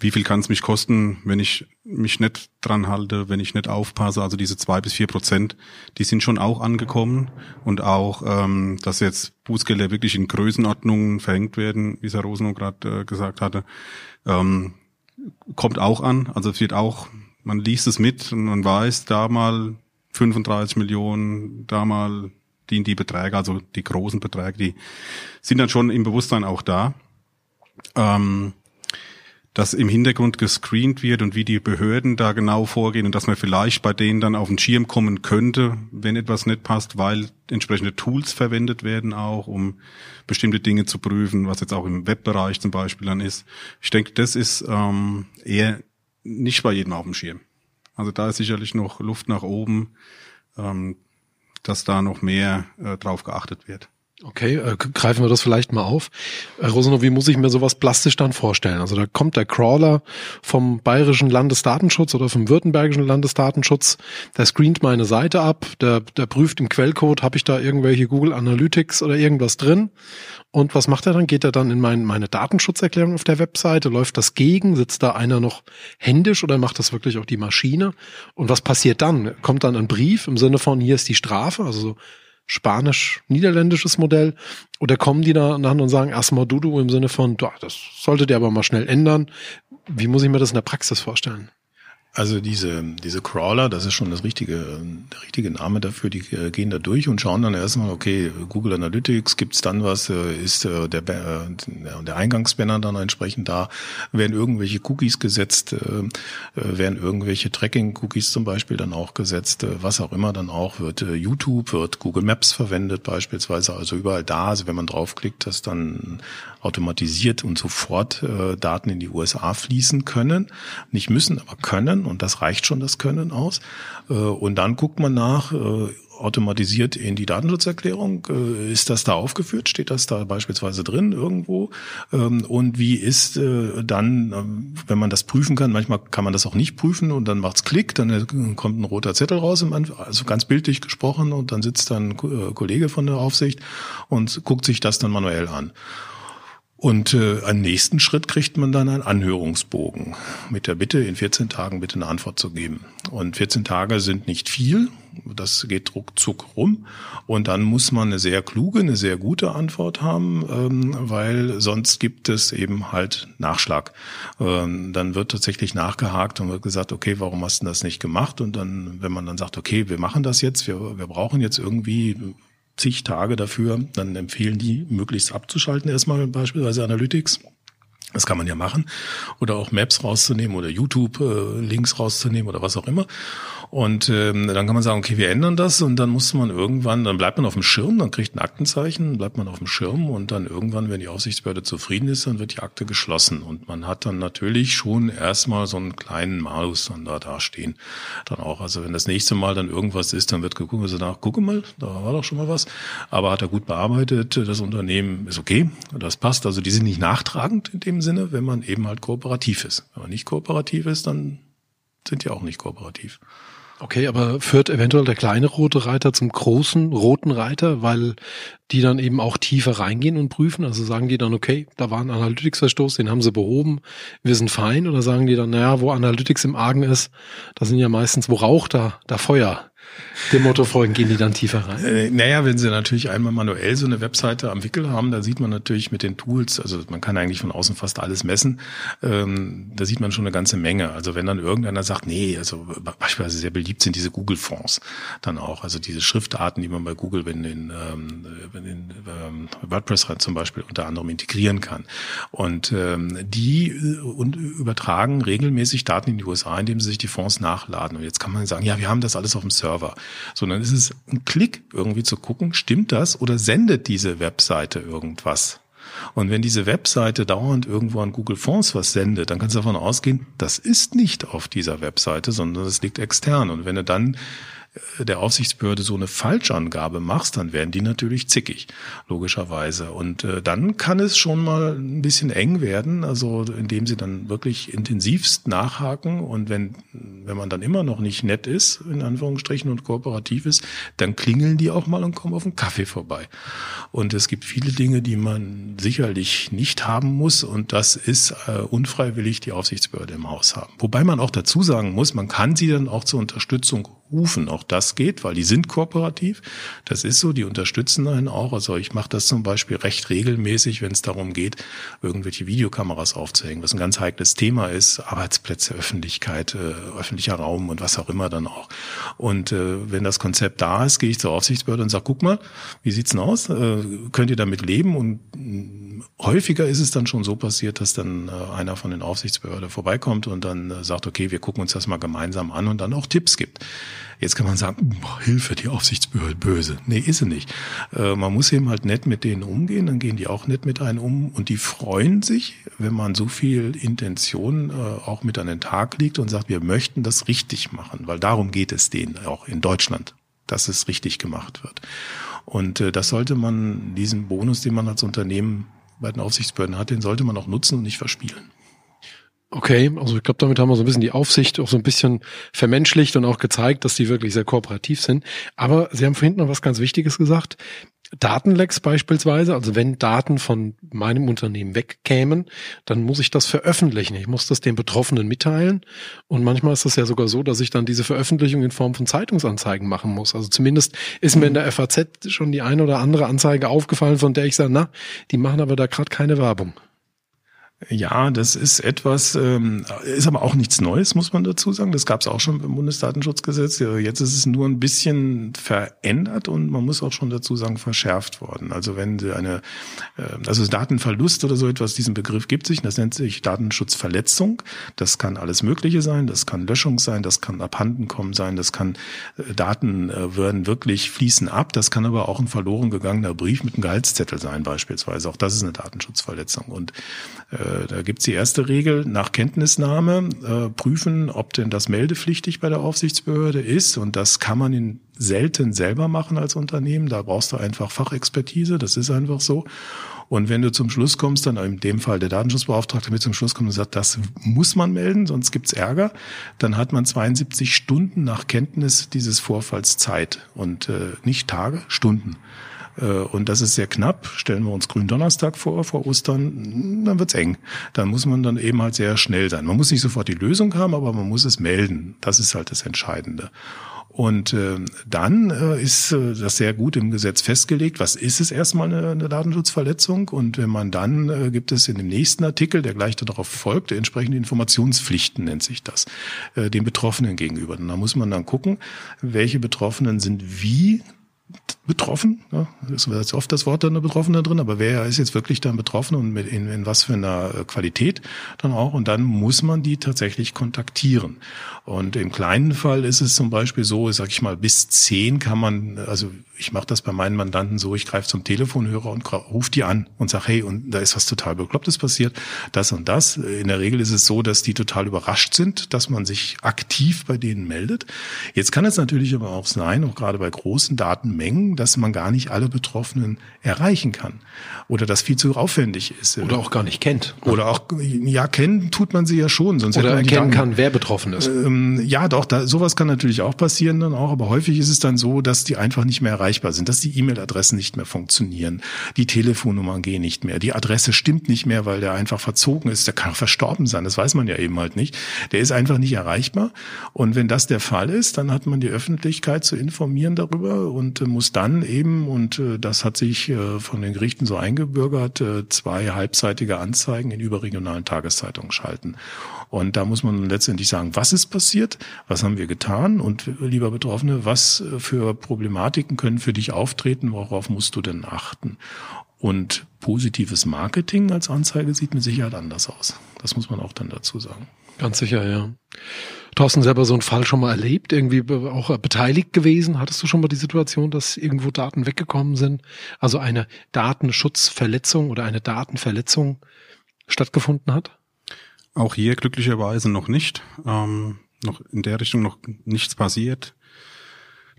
wie viel kann es mich kosten, wenn ich mich nicht dran halte, wenn ich nicht aufpasse. Also diese zwei bis vier Prozent, die sind schon auch angekommen und auch, ähm, dass jetzt Bußgelder wirklich in Größenordnungen verhängt werden, wie Herr Rosenow gerade äh, gesagt hatte, ähm, kommt auch an. Also es wird auch, man liest es mit und man weiß, da mal 35 Millionen, da mal die, die Beträge, also die großen Beträge, die sind dann schon im Bewusstsein auch da. Ähm, dass im Hintergrund gescreent wird und wie die Behörden da genau vorgehen und dass man vielleicht bei denen dann auf den Schirm kommen könnte, wenn etwas nicht passt, weil entsprechende Tools verwendet werden auch, um bestimmte Dinge zu prüfen, was jetzt auch im Webbereich zum Beispiel dann ist. Ich denke, das ist ähm, eher nicht bei jedem auf dem Schirm. Also da ist sicherlich noch Luft nach oben, ähm, dass da noch mehr äh, drauf geachtet wird. Okay, äh, greifen wir das vielleicht mal auf. Äh, Rosano, wie muss ich mir sowas plastisch dann vorstellen? Also da kommt der Crawler vom Bayerischen Landesdatenschutz oder vom Württembergischen Landesdatenschutz, der screent meine Seite ab, der, der prüft im Quellcode, habe ich da irgendwelche Google Analytics oder irgendwas drin und was macht er dann? Geht er dann in mein, meine Datenschutzerklärung auf der Webseite? Läuft das gegen? Sitzt da einer noch händisch oder macht das wirklich auch die Maschine? Und was passiert dann? Kommt dann ein Brief im Sinne von, hier ist die Strafe? Also so spanisch-niederländisches Modell? Oder kommen die da an und sagen erstmal Dudu im Sinne von, das solltet ihr aber mal schnell ändern? Wie muss ich mir das in der Praxis vorstellen? Also diese, diese Crawler, das ist schon das richtige, der richtige Name dafür, die äh, gehen da durch und schauen dann erstmal, okay, Google Analytics, gibt's dann was, äh, ist äh, der, der Eingangsbanner dann entsprechend da, werden irgendwelche Cookies gesetzt, werden irgendwelche Tracking-Cookies zum Beispiel dann auch gesetzt, was auch immer dann auch, wird. YouTube, wird Google Maps verwendet beispielsweise, also überall da, also wenn man draufklickt, dass dann automatisiert und sofort Daten in die USA fließen können, nicht müssen, aber können und das reicht schon das Können aus. Äh, und dann guckt man nach, äh, automatisiert in die Datenschutzerklärung. Äh, ist das da aufgeführt? Steht das da beispielsweise drin irgendwo? Ähm, und wie ist dann, wenn man das prüfen kann, manchmal kann man das auch nicht prüfen und dann macht's Klick, dann kommt ein roter Zettel raus, also ganz bildlich gesprochen und dann sitzt dann ein Kollege von der Aufsicht und guckt sich das dann manuell an. Und äh, am nächsten Schritt kriegt man dann einen Anhörungsbogen mit der Bitte, in 14 Tagen bitte eine Antwort zu geben. Und 14 Tage sind nicht viel, das geht ruckzuck rum. Und dann muss man eine sehr kluge, eine sehr gute Antwort haben, ähm, weil sonst gibt es eben halt Nachschlag. Ähm, dann wird tatsächlich nachgehakt und wird gesagt, okay, warum hast du das nicht gemacht? Und dann, wenn man dann sagt, okay, wir machen das jetzt, wir, wir brauchen jetzt irgendwie zig Tage dafür, dann empfehlen die, möglichst abzuschalten, erstmal beispielsweise Analytics. Das kann man ja machen. Oder auch Maps rauszunehmen oder YouTube-Links äh, rauszunehmen oder was auch immer. Und ähm, dann kann man sagen, okay, wir ändern das und dann muss man irgendwann, dann bleibt man auf dem Schirm, dann kriegt ein Aktenzeichen, bleibt man auf dem Schirm und dann irgendwann, wenn die Aufsichtsbehörde zufrieden ist, dann wird die Akte geschlossen. Und man hat dann natürlich schon erstmal so einen kleinen Malus dann da dastehen. Dann auch, also wenn das nächste Mal dann irgendwas ist, dann wird geguckt, also nach, gucke mal, da war doch schon mal was. Aber hat er gut bearbeitet, das Unternehmen ist okay, das passt. Also die sind nicht nachtragend in dem Sinne, wenn man eben halt kooperativ ist. Wenn man nicht kooperativ ist, dann sind die auch nicht kooperativ. Okay, aber führt eventuell der kleine rote Reiter zum großen roten Reiter, weil die dann eben auch tiefer reingehen und prüfen? Also sagen die dann, okay, da war ein Analytics-Verstoß, den haben sie behoben, wir sind fein? Oder sagen die dann, naja, wo Analytics im Argen ist, da sind ja meistens, wo Rauch, da, da Feuer dem Motto folgen, gehen die dann tiefer rein? Äh, naja, wenn sie natürlich einmal manuell so eine Webseite am Wickel haben, da sieht man natürlich mit den Tools, also man kann eigentlich von außen fast alles messen, ähm, da sieht man schon eine ganze Menge. Also wenn dann irgendeiner sagt, nee, also beispielsweise sehr beliebt sind diese Google-Fonds dann auch, also diese Schriftarten, die man bei Google in den, ähm, in ähm, WordPress zum Beispiel unter anderem integrieren kann. Und ähm, die äh, und übertragen regelmäßig Daten in die USA, indem sie sich die Fonds nachladen. Und jetzt kann man sagen, ja, wir haben das alles auf dem Server. Server, sondern es ist ein Klick irgendwie zu gucken, stimmt das oder sendet diese Webseite irgendwas? Und wenn diese Webseite dauernd irgendwo an Google Fonds was sendet, dann kannst du davon ausgehen, das ist nicht auf dieser Webseite, sondern das liegt extern. Und wenn du dann der Aufsichtsbehörde so eine Falschangabe machst, dann werden die natürlich zickig, logischerweise. Und äh, dann kann es schon mal ein bisschen eng werden, also indem sie dann wirklich intensivst nachhaken und wenn, wenn man dann immer noch nicht nett ist, in Anführungsstrichen, und kooperativ ist, dann klingeln die auch mal und kommen auf einen Kaffee vorbei. Und es gibt viele Dinge, die man sicherlich nicht haben muss und das ist äh, unfreiwillig die Aufsichtsbehörde im Haus haben. Wobei man auch dazu sagen muss, man kann sie dann auch zur Unterstützung rufen. Auch das geht, weil die sind kooperativ. Das ist so, die unterstützen einen auch. Also ich mache das zum Beispiel recht regelmäßig, wenn es darum geht, irgendwelche Videokameras aufzuhängen, was ein ganz heikles Thema ist. Arbeitsplätze, Öffentlichkeit, äh, öffentlicher Raum und was auch immer dann auch. Und äh, wenn das Konzept da ist, gehe ich zur Aufsichtsbehörde und sage, guck mal, wie sieht's denn aus? Äh, könnt ihr damit leben? Und mm, häufiger ist es dann schon so passiert, dass dann äh, einer von den Aufsichtsbehörden vorbeikommt und dann äh, sagt, okay, wir gucken uns das mal gemeinsam an und dann auch Tipps gibt. Jetzt kann man sagen, Hilfe, die Aufsichtsbehörde böse. Nee, ist sie nicht. Äh, man muss eben halt nett mit denen umgehen, dann gehen die auch nett mit einem um und die freuen sich, wenn man so viel Intention äh, auch mit an den Tag legt und sagt, wir möchten das richtig machen, weil darum geht es denen auch in Deutschland, dass es richtig gemacht wird. Und äh, das sollte man, diesen Bonus, den man als Unternehmen bei den Aufsichtsbehörden hat, den sollte man auch nutzen und nicht verspielen. Okay, also ich glaube, damit haben wir so ein bisschen die Aufsicht auch so ein bisschen vermenschlicht und auch gezeigt, dass die wirklich sehr kooperativ sind. Aber Sie haben vorhin noch was ganz Wichtiges gesagt. Datenlecks beispielsweise, also wenn Daten von meinem Unternehmen wegkämen, dann muss ich das veröffentlichen. Ich muss das den Betroffenen mitteilen. Und manchmal ist es ja sogar so, dass ich dann diese Veröffentlichung in Form von Zeitungsanzeigen machen muss. Also zumindest ist mir in der FAZ schon die eine oder andere Anzeige aufgefallen, von der ich sage, na, die machen aber da gerade keine Werbung. Ja, das ist etwas, ähm, ist aber auch nichts Neues, muss man dazu sagen. Das gab es auch schon beim Bundesdatenschutzgesetz. Jetzt ist es nur ein bisschen verändert und man muss auch schon dazu sagen, verschärft worden. Also wenn eine, äh, also Datenverlust oder so etwas, diesen Begriff gibt sich, das nennt sich Datenschutzverletzung. Das kann alles Mögliche sein, das kann Löschung sein, das kann abhandenkommen sein, das kann äh, Daten äh, werden wirklich fließen ab, das kann aber auch ein verloren gegangener Brief mit einem Gehaltszettel sein beispielsweise. Auch das ist eine Datenschutzverletzung. Und äh, da gibt's die erste Regel nach Kenntnisnahme, äh, prüfen, ob denn das meldepflichtig bei der Aufsichtsbehörde ist. Und das kann man in selten selber machen als Unternehmen. Da brauchst du einfach Fachexpertise, das ist einfach so. Und wenn du zum Schluss kommst, dann in dem Fall der Datenschutzbeauftragte mit zum Schluss kommt und sagt, das muss man melden, sonst gibt's Ärger, dann hat man 72 Stunden nach Kenntnis dieses Vorfalls Zeit und äh, nicht Tage, Stunden. Äh, und das ist sehr knapp. Stellen wir uns Gründonnerstag vor, vor Ostern, dann wird's eng. Dann muss man dann eben halt sehr schnell sein. Man muss nicht sofort die Lösung haben, aber man muss es melden. Das ist halt das Entscheidende. Und äh, dann äh, ist äh, das sehr gut im Gesetz festgelegt, was ist es erstmal eine, Datenschutzverletzung. Und wenn man dann gibt es in dem nächsten Artikel, der gleich darauf folgt, entsprechende Informationspflichten nennt sich das, den Betroffenen gegenüber. Und da muss man dann gucken, welche Betroffenen sind wie betroffen. Ja, ist jetzt oft das Wort dann der Betroffene drin, aber wer ist jetzt wirklich dann betroffen und mit in, in was für einer äh, Qualität dann auch? Und dann muss man die tatsächlich kontaktieren. Und im kleinen Fall ist es zum Beispiel so, sag ich mal, bis zehn kann man, also ich mache das bei meinen Mandanten so, ich greife zum Telefonhörer und rufe die an und sage, hey, und da ist was total Beklopptes passiert, das und das. In der Regel ist es so, dass die total überrascht sind, dass man sich aktiv bei denen meldet. Jetzt kann es natürlich aber auch sein, auch gerade bei großen Datenmengen, dass man gar nicht alle Betroffenen erreichen kann oder das viel zu aufwendig ist. Oder auch gar nicht kennt. Oder auch, ja, kennen tut man sie ja schon. Sonst oder erkennen kann, wer betroffen ist. Ähm, ja, doch, da, sowas kann natürlich auch passieren dann auch, aber häufig ist es dann so, dass die einfach nicht mehr erreichbar sind, dass die E-Mail-Adressen nicht mehr funktionieren, die Telefonnummern gehen nicht mehr, die Adresse stimmt nicht mehr, weil der einfach verzogen ist, der kann verstorben sein, das weiß man ja eben halt nicht. Der ist einfach nicht erreichbar. Und wenn das der Fall ist, dann hat man die Öffentlichkeit zu informieren darüber und äh, muss dann eben, und äh, das hat sich äh, von den Gerichten so eingebürgert, zwei halbseitige Anzeigen in überregionalen Tageszeitungen schalten. Und da muss man letztendlich sagen, was ist passiert, was haben wir getan und lieber Betroffene, was für Problematiken können für dich auftreten, worauf musst du denn achten? Und positives Marketing als Anzeige sieht mit Sicherheit anders aus. Das muss man auch dann dazu sagen. Ganz sicher, ja. Thorsten selber so einen Fall schon mal erlebt, irgendwie auch beteiligt gewesen? Hattest du schon mal die Situation, dass irgendwo Daten weggekommen sind? Also eine Datenschutzverletzung oder eine Datenverletzung stattgefunden hat? Auch hier glücklicherweise noch nicht. Ähm, noch in der Richtung noch nichts passiert.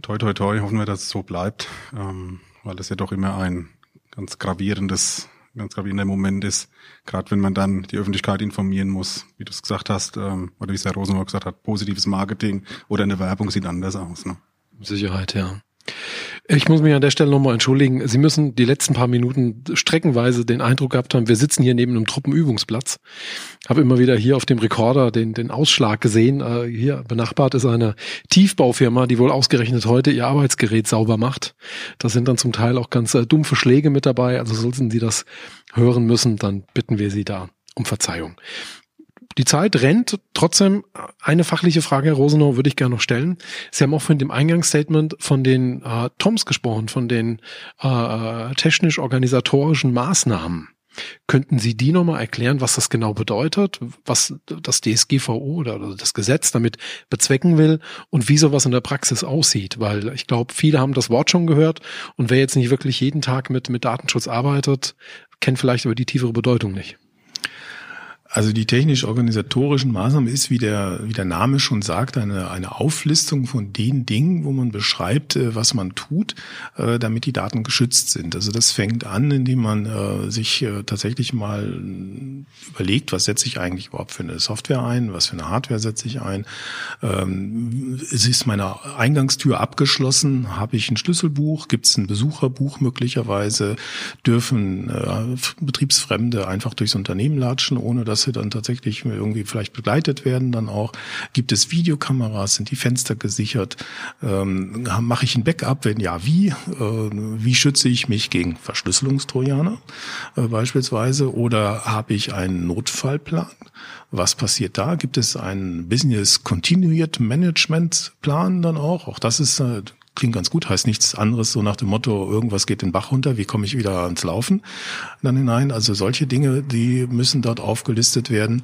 Toi, toi, toi, hoffen wir, dass es so bleibt, ähm, weil das ja doch immer ein ganz gravierendes ganz gravierender Moment ist, gerade wenn man dann die Öffentlichkeit informieren muss, wie du es gesagt hast, ähm, oder wie es Herr Rosenberg gesagt hat, positives Marketing oder eine Werbung sieht anders aus. Ne? Sicherheit, ja. Ich muss mich an der Stelle nochmal entschuldigen. Sie müssen die letzten paar Minuten streckenweise den Eindruck gehabt haben, wir sitzen hier neben einem Truppenübungsplatz. Habe immer wieder hier auf dem Rekorder den, den Ausschlag gesehen. Äh, hier benachbart ist eine Tiefbaufirma, die wohl ausgerechnet heute ihr Arbeitsgerät sauber macht. Da sind dann zum Teil auch ganz äh, dumpfe Schläge mit dabei. Also sollten Sie das hören müssen, dann bitten wir Sie da um Verzeihung die Zeit rennt. Trotzdem eine fachliche Frage, Herr Rosenau, würde ich gerne noch stellen. Sie haben auch von dem Eingangsstatement von den äh, TOMs gesprochen, von den äh, technisch-organisatorischen Maßnahmen. Könnten Sie die nochmal erklären, was das genau bedeutet, was das DSGVO oder das Gesetz damit bezwecken will und wie sowas in der Praxis aussieht? Weil ich glaube, viele haben das Wort schon gehört und wer jetzt nicht wirklich jeden Tag mit, mit Datenschutz arbeitet, kennt vielleicht aber die tiefere Bedeutung nicht. Also die technisch-organisatorischen Maßnahmen ist, wie der, wie der Name schon sagt, eine, eine Auflistung von den Dingen, wo man beschreibt, äh, was man tut, äh, damit die Daten geschützt sind. Also das fängt an, indem man äh, sich tatsächlich mal überlegt, was setze ich eigentlich überhaupt für eine Software ein, was für eine Hardware setze ich ein. Ähm, ist meine Eingangstür abgeschlossen? Habe ich ein Schlüsselbuch? Gibt es ein Besucherbuch möglicherweise? Dürfen Betriebsfremde einfach durchs Unternehmen latschen, ohne dass dass sie dann tatsächlich irgendwie vielleicht begleitet werden. Dann auch gibt es Videokameras, sind die Fenster gesichert, ähm, mache ich ein Backup, wenn ja, wie? Äh, wie schütze ich mich gegen Verschlüsselungstrojaner äh, beispielsweise? Oder habe ich einen Notfallplan? Was passiert da? Gibt es einen Business Continued Management Plan dann auch? Auch das ist äh, klingt ganz gut, heißt nichts anderes, so nach dem Motto, irgendwas geht den Bach runter, wie komme ich wieder ans Laufen dann hinein. Also solche Dinge, die müssen dort aufgelistet werden.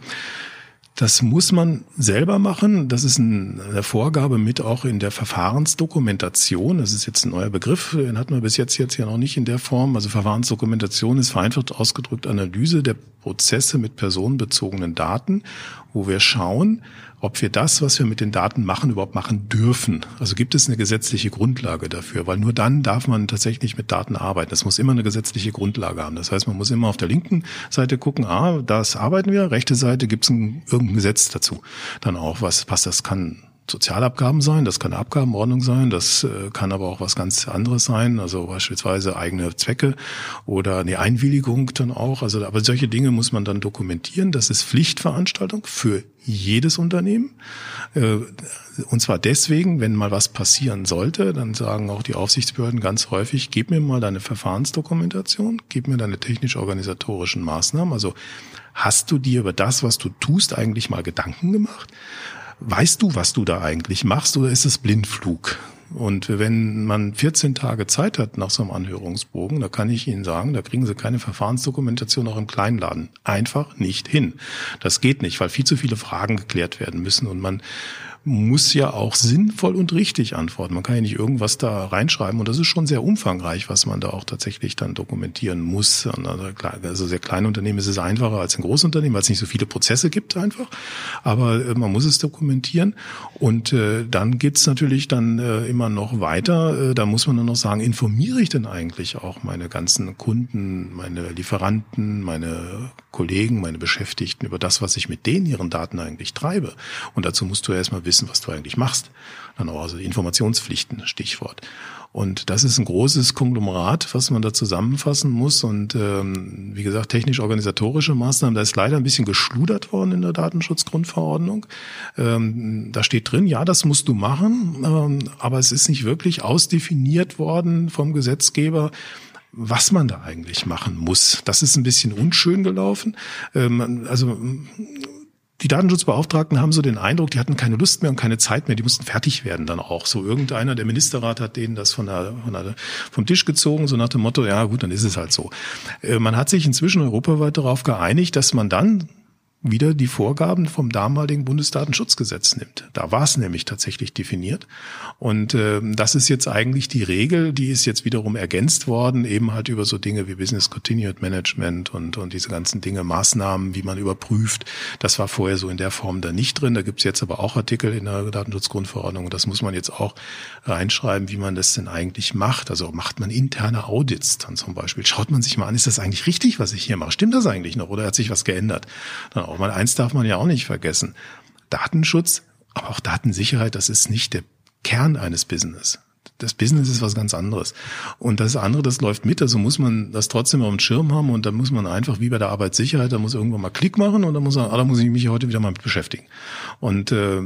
Das muss man selber machen. Das ist eine Vorgabe mit auch in der Verfahrensdokumentation. Das ist jetzt ein neuer Begriff, den hat man bis jetzt jetzt ja noch nicht in der Form. Also Verfahrensdokumentation ist vereinfacht ausgedrückt Analyse der Prozesse mit personenbezogenen Daten, wo wir schauen, ob wir das, was wir mit den Daten machen, überhaupt machen dürfen. Also gibt es eine gesetzliche Grundlage dafür, weil nur dann darf man tatsächlich mit Daten arbeiten. Das muss immer eine gesetzliche Grundlage haben. Das heißt, man muss immer auf der linken Seite gucken, ah, das arbeiten wir, rechte Seite gibt es ein, irgendein Gesetz dazu. Dann auch, was, was das kann Sozialabgaben sein, das kann Abgabenordnung sein, das äh, kann aber auch was ganz anderes sein, also beispielsweise eigene Zwecke oder eine Einwilligung dann auch. Also, aber solche Dinge muss man dann dokumentieren. Das ist Pflichtveranstaltung für jedes Unternehmen. Äh, und zwar deswegen, wenn mal was passieren sollte, dann sagen auch die Aufsichtsbehörden ganz häufig, gib mir mal deine Verfahrensdokumentation, gib mir deine technisch-organisatorischen Maßnahmen. Also hast du dir über das, was du tust, eigentlich mal Gedanken gemacht? Weißt du, was du da eigentlich machst oder ist es Blindflug? Und wenn man 14 Tage Zeit hat nach so einem Anhörungsbogen, da kann ich Ihnen sagen, da kriegen Sie keine Verfahrensdokumentation auch im Kleinladen. Einfach nicht hin. Das geht nicht, weil viel zu viele Fragen geklärt werden müssen und man muss ja auch sinnvoll und richtig antworten. Man kann ja nicht irgendwas da reinschreiben und das ist schon sehr umfangreich, was man da auch tatsächlich dann dokumentieren muss. Also sehr kleine Unternehmen ist es einfacher als ein Großunternehmen, weil es nicht so viele Prozesse gibt einfach. Aber äh, man muss es dokumentieren und äh, dann geht's natürlich dann äh, immer noch weiter. Äh, da muss man dann noch sagen, informiere ich denn eigentlich auch meine ganzen Kunden, meine Lieferanten, meine Kollegen, meine Beschäftigten über das, was ich mit denen ihren Daten eigentlich treibe. Und dazu musst du erstmal wissen, wissen, was du eigentlich machst. Dann also Informationspflichten, Stichwort. Und das ist ein großes Konglomerat, was man da zusammenfassen muss. Und ähm, wie gesagt, technisch-organisatorische Maßnahmen, da ist leider ein bisschen geschludert worden in der Datenschutzgrundverordnung. Ähm, da steht drin, ja, das musst du machen, ähm, aber es ist nicht wirklich ausdefiniert worden vom Gesetzgeber was man da eigentlich machen muss. Das ist ein bisschen unschön gelaufen. Ähm, also die Datenschutzbeauftragten haben so den Eindruck, die hatten keine Lust mehr und keine Zeit mehr, die mussten fertig werden dann auch. So irgendeiner, der Ministerrat hat denen das von der, von der, vom Tisch gezogen, so nach dem Motto, ja gut, dann ist es halt so. Äh, man hat sich inzwischen europaweit darauf geeinigt, dass man dann wieder die Vorgaben vom damaligen Bundesdatenschutzgesetz nimmt. Da war es nämlich tatsächlich definiert. Und äh, das ist jetzt eigentlich die Regel, die ist jetzt wiederum ergänzt worden, eben halt über so Dinge wie Business Continued Management und, und diese ganzen Dinge, Maßnahmen, wie man überprüft. Das war vorher so in der Form da nicht drin. Da gibt's jetzt aber auch Artikel in der Datenschutzgrundverordnung. Und das muss man jetzt auch reinschreiben, wie man das denn eigentlich macht. Also macht man interne Audits dann zum Beispiel. Schaut man sich mal an, ist das eigentlich richtig, was ich hier mache? Stimmt das eigentlich noch oder hat sich was geändert? Dann auch mal eins darf man ja auch nicht vergessen. Datenschutz, aber auch Datensicherheit, das ist nicht der Kern eines Business. Das Business ist was ganz anderes. Und das andere, das läuft mit, also muss man das trotzdem auf dem Schirm haben und da muss man einfach, wie bei der Arbeitssicherheit, da muss irgendwann mal Klick machen und dann muss ah, da muss ich mich heute wieder mal mit beschäftigen. Und äh,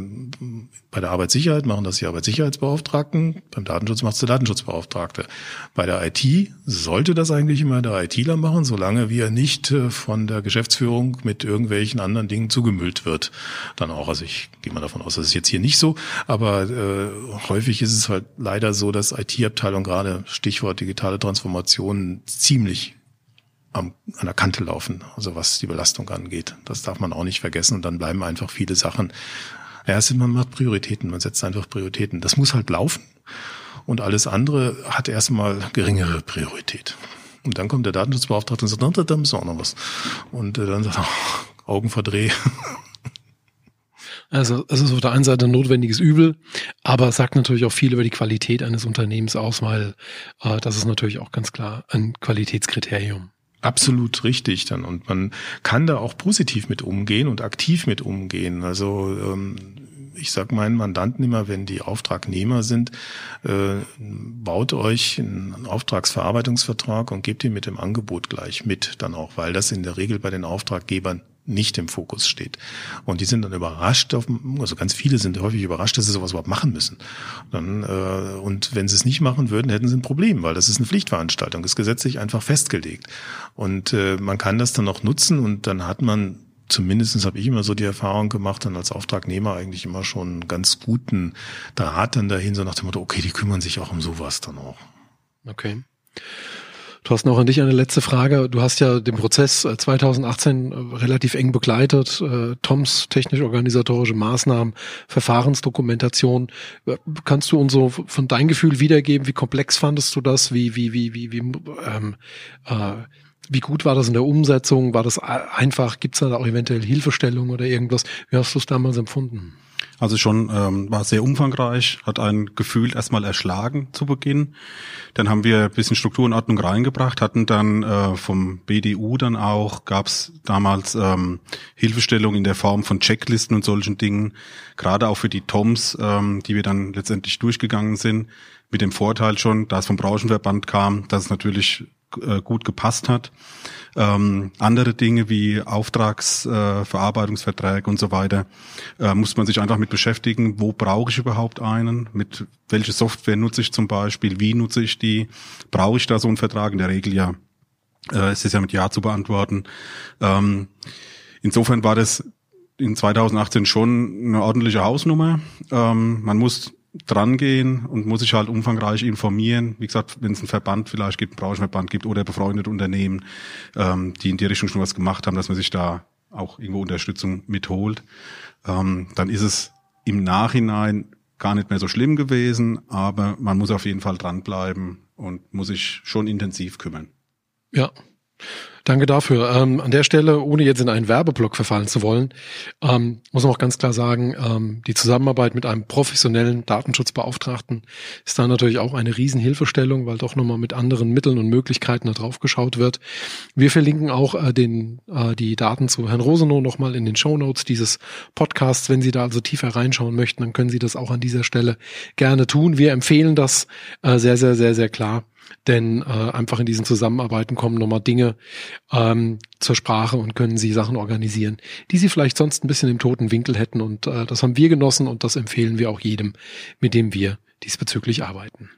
bei der Arbeitssicherheit machen das die Arbeitssicherheitsbeauftragten, beim Datenschutz macht es der Datenschutzbeauftragte. Bei der IT sollte das eigentlich immer der ITler machen, solange wie er nicht äh, von der Geschäftsführung mit irgendwelchen anderen Dingen zugemüllt wird. Dann auch, also ich gehe mal davon aus, das ist jetzt hier nicht so, aber äh, häufig ist es halt leider so, dass IT-Abteilung gerade Stichwort digitale Transformation ziemlich am, an der Kante laufen, also was die Belastung angeht. Das darf man auch nicht vergessen und dann bleiben einfach viele Sachen ja, sind, man macht Prioritäten, man setzt einfach Prioritäten. Das muss halt laufen und alles andere hat erstmal geringere Priorität. Und dann kommt der Datenschutzbeauftragte und sagt, da müssen wir auch noch was. Und äh, dann sagt er, oh, Augen verdreh. <laughs> Also es ist auf der einen Seite ein notwendiges Übel, aber es sagt natürlich auch viel über die Qualität eines Unternehmens aus, weil äh, das ist natürlich auch ganz klar ein Qualitätskriterium. Absolut richtig dann. Und man kann da auch positiv mit umgehen und aktiv mit umgehen. Also ähm, ich sage meinen Mandanten immer, wenn die Auftragnehmer sind, äh, baut euch einen Auftragsverarbeitungsvertrag und gebt ihn mit dem Angebot gleich mit dann auch, weil das in der Regel bei den Auftraggebern nicht im Fokus steht. Und die sind dann überrascht, also ganz viele sind häufig überrascht, dass sie sowas überhaupt machen müssen. Dann, äh, und wenn sie es nicht machen würden, hätten sie ein Problem, weil das ist eine Pflichtveranstaltung, ist gesetzlich einfach festgelegt. Und äh, man kann das dann auch nutzen und dann hat man zumindestens habe ich immer so die Erfahrung gemacht, dann als Auftragnehmer eigentlich immer schon einen ganz guten Draht dann dahin, so nach dem Motto, okay, die kümmern sich auch um sowas dann auch. Okay. Du hast noch an dich eine letzte Frage. Du hast ja den Prozess 2018 äh, äh, relativ eng begleitet. Äh, Toms technisch-organisatorische Maßnahmen, Verfahrensdokumentation. Kannst du uns so von deinem Gefühl wiedergeben? Wie komplex fandest du das? Wie, wie, wie, wie, wie, ähm, äh, wie gut war das in der Umsetzung? War das einfach? Gibt es da auch eventuell Hilfestellung oder irgendwas? Wie hast du es damals empfunden? Also schon ähm, war sehr umfangreich, hat ein Gefühl erstmal erschlagen zu Beginn. Dann haben wir ein bisschen Struktur und Ordnung reingebracht, hatten dann äh, vom BDU dann auch, gab es damals ähm, Hilfestellung in der Form von Checklisten und solchen Dingen, gerade auch für die TOMs, ähm, die wir dann letztendlich durchgegangen sind, mit dem Vorteil schon, da es vom Branchenverband kam, dass es natürlich äh, gut gepasst hat. Ähm, andere Dinge wie Auftragsverarbeitungsverträge äh, und so weiter äh, muss man sich einfach mit beschäftigen. Wo brauche ich überhaupt einen? Mit welche Software nutze ich zum Beispiel? Wie nutze ich die? Brauche ich da so einen Vertrag? In der Regel ja. Äh, es ist ja mit Ja zu beantworten. Ähm, insofern war das in 2018 schon eine ordentliche Hausnummer. Ähm, man muss drangehen und muss sich halt umfangreich informieren. Wie gesagt, wenn es einen Verband vielleicht gibt, einen Branchenverband gibt oder befreundete Unternehmen, ähm, die in die Richtung schon was gemacht haben, dass man sich da auch irgendwo Unterstützung mitholt, ähm, dann ist es im Nachhinein gar nicht mehr so schlimm gewesen, aber man muss auf jeden Fall dranbleiben und muss sich schon intensiv kümmern. Ja, Danke dafür. Ähm, an der Stelle, ohne jetzt in einen Werbeblock verfallen zu wollen, ähm, muss man auch ganz klar sagen, ähm, die Zusammenarbeit mit einem professionellen Datenschutzbeauftragten ist da natürlich auch eine Riesenhilfestellung, weil doch nochmal mit anderen Mitteln und Möglichkeiten da drauf geschaut wird. Wir verlinken auch äh, den, äh, die Daten zu Herrn Rosenow nochmal in den Show Notes dieses Podcasts. Wenn Sie da also tiefer reinschauen möchten, dann können Sie das auch an dieser Stelle gerne tun. Wir empfehlen das äh, sehr, sehr, sehr, sehr klar denn äh, einfach in diesen Zusammenarbeiten kommen nochmal Dinge ähm, zur Sprache und können sie Sachen organisieren, die sie vielleicht sonst ein bisschen im toten Winkel hätten. Und äh, das haben wir genossen und das empfehlen wir auch jedem, mit dem wir diesbezüglich arbeiten.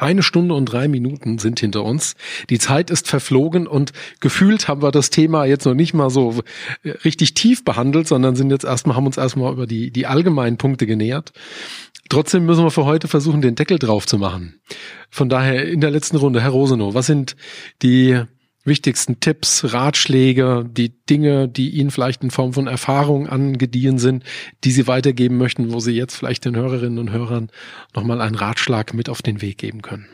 Eine Stunde und drei Minuten sind hinter uns. Die Zeit ist verflogen und gefühlt haben wir das Thema jetzt noch nicht mal so äh, richtig tief behandelt, sondern sind jetzt erstmal, haben uns erstmal über die, die allgemeinen Punkte genähert. Trotzdem müssen wir für heute versuchen, den Deckel drauf zu machen. Von daher in der letzten Runde, Herr Rosenow, was sind die wichtigsten Tipps, Ratschläge, die Dinge, die Ihnen vielleicht in Form von Erfahrung angedient sind, die Sie weitergeben möchten, wo Sie jetzt vielleicht den Hörerinnen und Hörern nochmal einen Ratschlag mit auf den Weg geben können?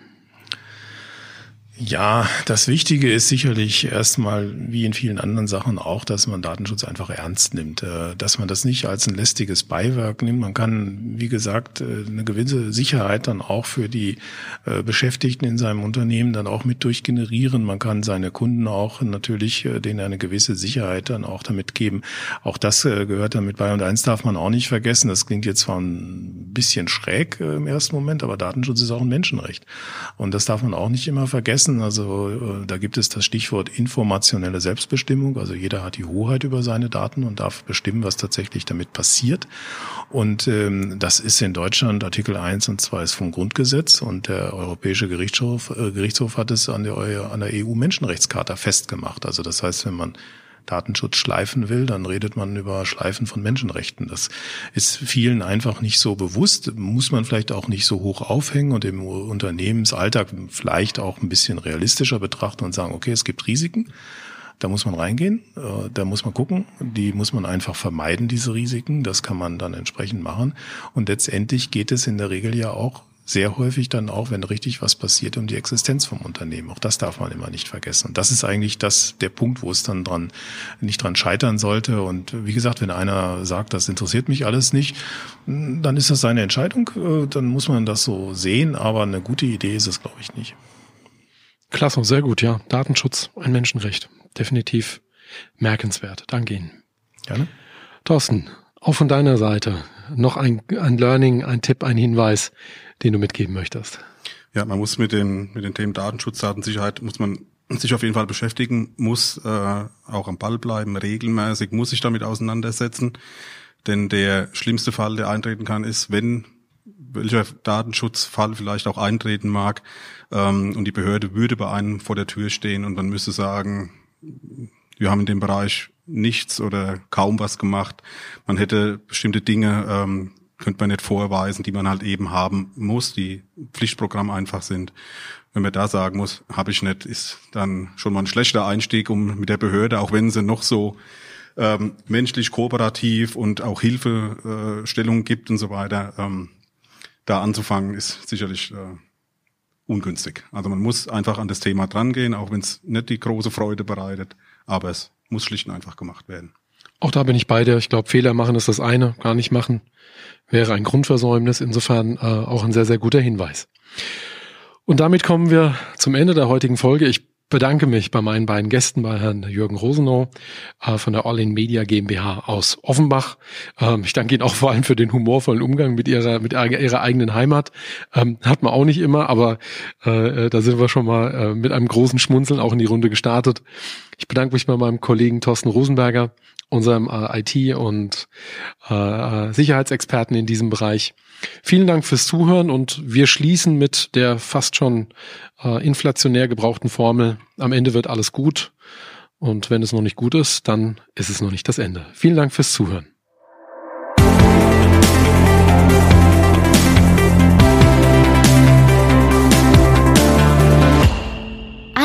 Ja, das Wichtige ist sicherlich erstmal, wie in vielen anderen Sachen auch, dass man Datenschutz einfach ernst nimmt, äh, dass man das nicht als ein lästiges Beiwerk nimmt. Man kann, wie gesagt, äh, eine gewisse Sicherheit dann auch für die äh, Beschäftigten in seinem Unternehmen dann auch mit durchgenerieren. Man kann seine Kunden auch natürlich denen eine gewisse Sicherheit dann auch damit geben. Auch das gehört damit bei. Und eins darf man auch nicht vergessen. Das klingt jetzt zwar ein bisschen schräg im ersten Moment, aber Datenschutz ist auch ein Menschenrecht. Und das darf man auch nicht immer vergessen vergessen. Also äh, da gibt es das Stichwort informationelle Selbstbestimmung. Also jeder hat die Hoheit über seine Daten und darf bestimmen, was tatsächlich damit passiert. Und ähm, das ist in Deutschland Artikel 1 und 2 ist vom Grundgesetz und der Europäische Gerichtshof, äh, Gerichtshof hat es an der, an der EU-Menschenrechtscharta festgemacht. Also das heißt, wenn man Datenschutz schleifen will, dann redet man über Schleifen von Menschenrechten. Das ist vielen einfach nicht so bewusst, muss man vielleicht auch nicht so hoch aufhängen und im Unternehmensalltag vielleicht auch ein bisschen realistischer betrachten und sagen, okay, es gibt Risiken. Da muss man reingehen, äh, da muss man gucken, die muss man einfach vermeiden, diese Risiken. Das kann man dann entsprechend machen. Und letztendlich geht es in der Regel ja auch sehr häufig dann auch, wenn richtig was passiert, um die Existenz vom Unternehmen. Auch das darf man immer nicht vergessen. Und das ist eigentlich das, der Punkt, wo es dann dran, nicht dran scheitern sollte. Und wie gesagt, wenn einer sagt, das interessiert mich alles nicht, dann ist das seine Entscheidung. Äh, dann muss man das so sehen. Aber eine gute Idee ist es, glaube ich, nicht. Klasse, sehr gut, ja. Datenschutz, ein Menschenrecht. Definitiv merkenswert. Danke Ihnen. Gerne. Thorsten, auch von deiner Seite noch ein, ein Learning, ein Tipp, ein Hinweis, den du mitgeben möchtest? Ja, man muss mit den, mit den Themen Datenschutz, Datensicherheit, muss man sich auf jeden Fall beschäftigen, muss äh, auch am Ball bleiben, regelmäßig, muss sich damit auseinandersetzen. Denn der schlimmste Fall, der eintreten kann, ist, wenn welcher Datenschutzfall vielleicht auch eintreten mag ähm, und die Behörde würde bei einem vor der Tür stehen und man müsste sagen, wir haben in dem Bereich nichts oder kaum was gemacht. Man hätte bestimmte Dinge ähm, könnte man nicht vorweisen, die man halt eben haben muss, die Pflichtprogramm einfach sind. Wenn man da sagen muss, habe ich nicht, ist dann schon mal ein schlechter Einstieg, um mit der Behörde, auch wenn sie noch so ähm, menschlich kooperativ und auch Hilfestellung äh, gibt und so weiter, ähm, da anzufangen, ist sicherlich äh, ungünstig. Also man muss einfach an das Thema drangehen, auch wenn es nicht die große Freude bereitet, aber es muss schlicht und einfach gemacht werden. Auch da bin ich bei dir. Ich glaube, Fehler machen ist das eine, gar nicht machen wäre ein Grundversäumnis. Insofern äh, auch ein sehr, sehr guter Hinweis. Und damit kommen wir zum Ende der heutigen Folge. Ich bedanke mich bei meinen beiden Gästen, bei Herrn Jürgen Rosenow äh, von der All-in Media GmbH aus Offenbach. Ähm, ich danke Ihnen auch vor allem für den humorvollen Umgang mit Ihrer, mit Ihrer eigenen Heimat. Ähm, hat man auch nicht immer, aber äh, da sind wir schon mal äh, mit einem großen Schmunzeln auch in die Runde gestartet. Ich bedanke mich bei meinem Kollegen Thorsten Rosenberger unserem äh, IT- und äh, äh, Sicherheitsexperten in diesem Bereich. Vielen Dank fürs Zuhören und wir schließen mit der fast schon äh, inflationär gebrauchten Formel. Am Ende wird alles gut und wenn es noch nicht gut ist, dann ist es noch nicht das Ende. Vielen Dank fürs Zuhören.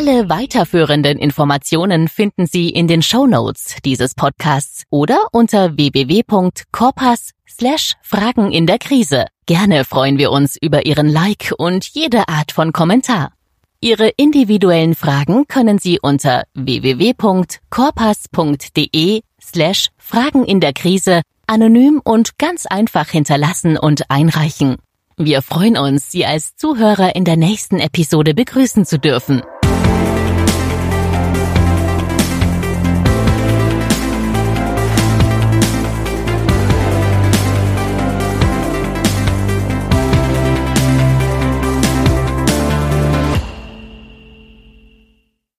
Alle weiterführenden Informationen finden Sie in den Show Notes dieses Podcasts oder unter www.corpas slash Fragen in der Krise. Gerne freuen wir uns über Ihren Like und jede Art von Kommentar. Ihre individuellen Fragen können Sie unter www.corpas.de slash Fragen in der Krise anonym und ganz einfach hinterlassen und einreichen. Wir freuen uns, Sie als Zuhörer in der nächsten Episode begrüßen zu dürfen.